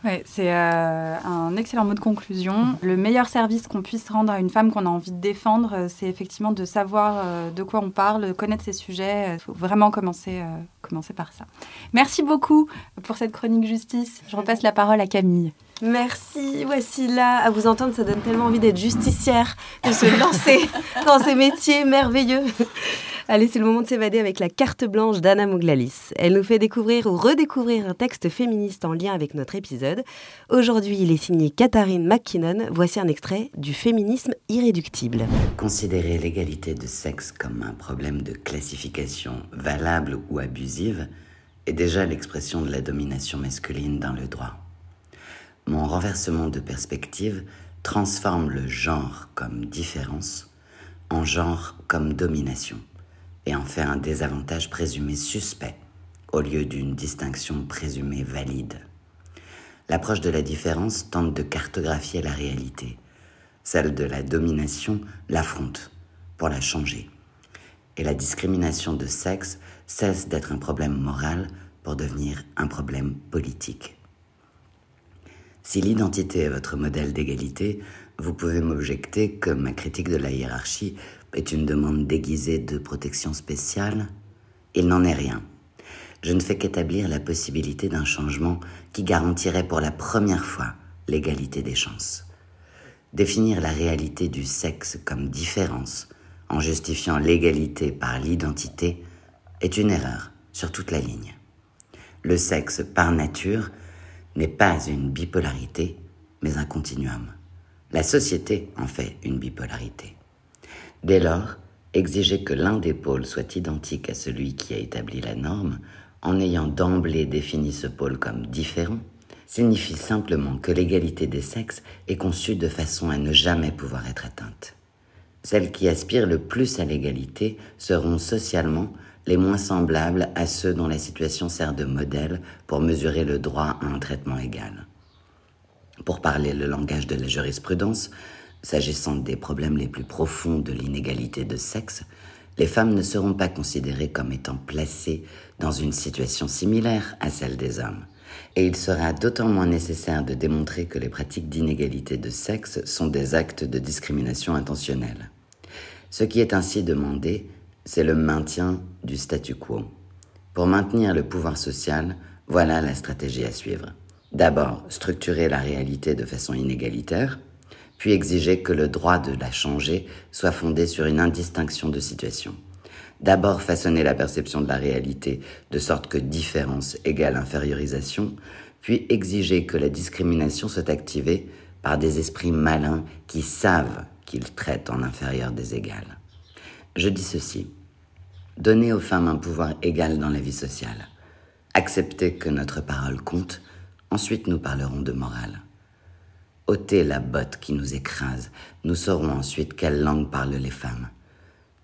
Speaker 10: Ouais, c'est euh, un excellent mot de conclusion. Le meilleur service qu'on puisse rendre à une femme qu'on a envie de défendre, euh, c'est effectivement de savoir euh, de quoi on parle, connaître ces sujets. Il faut vraiment commencer, commencer par ça. Merci beaucoup pour cette chronique justice. Je repasse la parole à Camille.
Speaker 4: Merci là À vous entendre, ça donne tellement envie d'être justicière, de se lancer dans ces métiers merveilleux. Allez, c'est le moment de s'évader avec la carte blanche d'Anna Mouglalis. Elle nous fait découvrir ou redécouvrir un texte féministe en lien avec notre épisode. Aujourd'hui, il est signé Katharine McKinnon. Voici un extrait du Féminisme irréductible.
Speaker 11: Considérer l'égalité de sexe comme un problème de classification valable ou abusive est déjà l'expression de la domination masculine dans le droit. Mon renversement de perspective transforme le genre comme différence en genre comme domination et en fait un désavantage présumé suspect au lieu d'une distinction présumée valide. L'approche de la différence tente de cartographier la réalité. Celle de la domination l'affronte pour la changer. Et la discrimination de sexe cesse d'être un problème moral pour devenir un problème politique. Si l'identité est votre modèle d'égalité, vous pouvez m'objecter que ma critique de la hiérarchie est une demande déguisée de protection spéciale. Il n'en est rien. Je ne fais qu'établir la possibilité d'un changement qui garantirait pour la première fois l'égalité des chances. Définir la réalité du sexe comme différence en justifiant l'égalité par l'identité est une erreur sur toute la ligne. Le sexe, par nature, n'est pas une bipolarité, mais un continuum. La société en fait une bipolarité. Dès lors, exiger que l'un des pôles soit identique à celui qui a établi la norme, en ayant d'emblée défini ce pôle comme différent, signifie simplement que l'égalité des sexes est conçue de façon à ne jamais pouvoir être atteinte. Celles qui aspirent le plus à l'égalité seront socialement les moins semblables à ceux dont la situation sert de modèle pour mesurer le droit à un traitement égal. Pour parler le langage de la jurisprudence, s'agissant des problèmes les plus profonds de l'inégalité de sexe, les femmes ne seront pas considérées comme étant placées dans une situation similaire à celle des hommes. Et il sera d'autant moins nécessaire de démontrer que les pratiques d'inégalité de sexe sont des actes de discrimination intentionnelle. Ce qui est ainsi demandé, c'est le maintien du statu quo. Pour maintenir le pouvoir social, voilà la stratégie à suivre. D'abord, structurer la réalité de façon inégalitaire, puis exiger que le droit de la changer soit fondé sur une indistinction de situation. D'abord façonner la perception de la réalité de sorte que différence égale infériorisation, puis exiger que la discrimination soit activée par des esprits malins qui savent qu'ils traitent en inférieur des égales. Je dis ceci. Donner aux femmes un pouvoir égal dans la vie sociale. Accepter que notre parole compte, ensuite nous parlerons de morale ôter la botte qui nous écrase, nous saurons ensuite quelle langue parlent les femmes.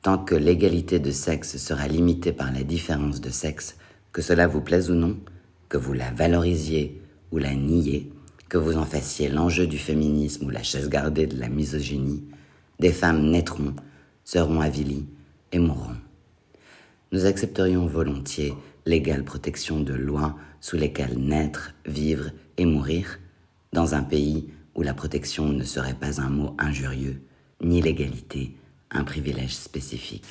Speaker 11: Tant que l'égalité de sexe sera limitée par la différence de sexe, que cela vous plaise ou non, que vous la valorisiez ou la niez, que vous en fassiez l'enjeu du féminisme ou la chaise gardée de la misogynie, des femmes naîtront, seront avilies et mourront. Nous accepterions volontiers l'égale protection de lois sous lesquelles naître, vivre et mourir dans un pays où la protection ne serait pas un mot injurieux, ni l'égalité un privilège spécifique.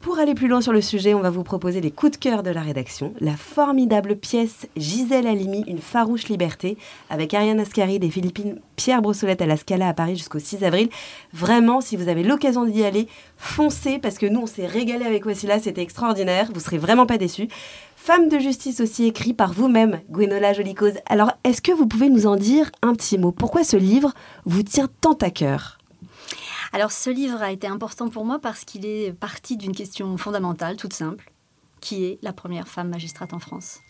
Speaker 4: Pour aller plus loin sur le sujet, on va vous proposer les coups de cœur de la rédaction. La formidable pièce Gisèle Halimi, Une farouche liberté, avec Ariane Ascari des Philippines, Pierre Brossolette à la Scala à Paris jusqu'au 6 avril. Vraiment, si vous avez l'occasion d'y aller, foncez, parce que nous, on s'est régalé avec Wassila, c'était extraordinaire, vous serez vraiment pas déçus. Femme de justice aussi écrit par vous-même, Gwenola Jolicose. Alors, est-ce que vous pouvez nous en dire un petit mot? Pourquoi ce livre vous tient tant à cœur?
Speaker 8: Alors ce livre a été important pour moi parce qu'il est parti d'une question fondamentale, toute simple, qui est la première femme magistrate en France.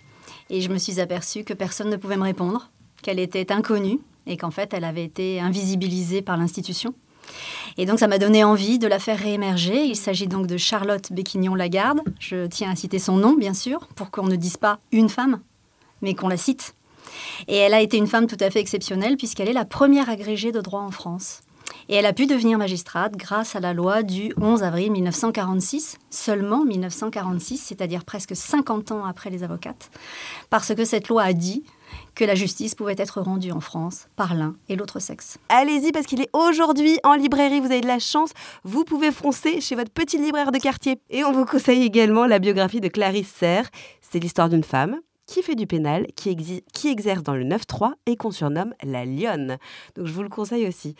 Speaker 8: Et je me suis aperçue que personne ne pouvait me répondre, qu'elle était inconnue et qu'en fait elle avait été invisibilisée par l'institution. Et donc ça m'a donné envie de la faire réémerger. Il s'agit donc de Charlotte Béquignon-Lagarde. Je tiens à citer son nom, bien sûr, pour qu'on ne dise pas une femme, mais qu'on la cite. Et elle a été une femme tout à fait exceptionnelle puisqu'elle est la première agrégée de droit en France. Et elle a pu devenir magistrate grâce à la loi du 11 avril 1946, seulement 1946, c'est-à-dire presque 50 ans après les avocates, parce que cette loi a dit que la justice pouvait être rendue en France par l'un et l'autre sexe.
Speaker 4: Allez-y parce qu'il est aujourd'hui en librairie, vous avez de la chance, vous pouvez foncer chez votre petit libraire de quartier. Et on vous conseille également la biographie de Clarisse Serre, c'est l'histoire d'une femme qui fait du pénal, qui, qui exerce dans le 9-3 et qu'on surnomme la lionne. Donc je vous le conseille aussi.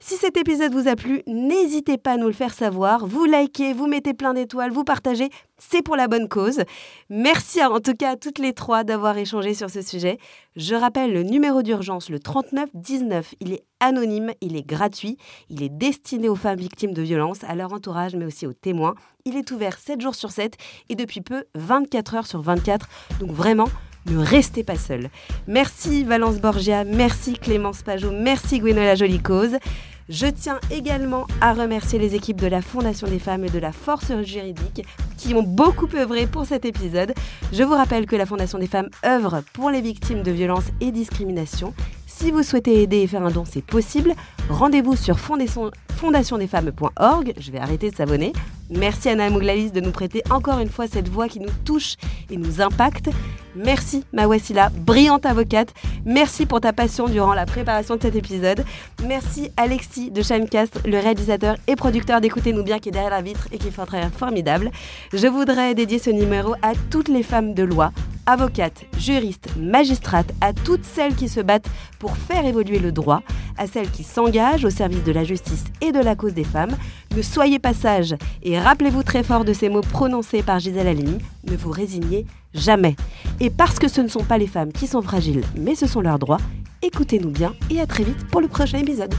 Speaker 4: Si cet épisode vous a plu, n'hésitez pas à nous le faire savoir. Vous likez, vous mettez plein d'étoiles, vous partagez. C'est pour la bonne cause. Merci en tout cas à toutes les trois d'avoir échangé sur ce sujet. Je rappelle le numéro d'urgence, le 3919. Il est anonyme, il est gratuit, il est destiné aux femmes victimes de violences, à leur entourage, mais aussi aux témoins. Il est ouvert 7 jours sur 7 et depuis peu 24 heures sur 24. Donc vraiment, ne restez pas seul. Merci Valence Borgia, merci Clémence Pajot, merci Gwenola Jolie Cause. Je tiens également à remercier les équipes de la Fondation des femmes et de la Force juridique qui ont beaucoup œuvré pour cet épisode. Je vous rappelle que la Fondation des femmes œuvre pour les victimes de violences et discriminations. Si vous souhaitez aider et faire un don, c'est possible. Rendez-vous sur fondationdesfemmes.org. Je vais arrêter de s'abonner. Merci Anna Mouglalis de nous prêter encore une fois cette voix qui nous touche et nous impacte. Merci Mawassila, brillante avocate. Merci pour ta passion durant la préparation de cet épisode. Merci Alexis de Shamecast, le réalisateur et producteur d'Écoutez-nous bien qui est derrière la vitre et qui fait un travail formidable. Je voudrais dédier ce numéro à toutes les femmes de loi, avocates, juristes, magistrates, à toutes celles qui se battent pour faire évoluer le droit, à celles qui s'engagent au service de la justice et de la cause des femmes. Ne soyez pas sages et rappelez-vous très fort de ces mots prononcés par Gisèle Halimi, ne vous résignez jamais. Et parce que ce ne sont pas les femmes qui sont fragiles, mais ce sont leurs droits, écoutez-nous bien et à très vite pour le prochain épisode.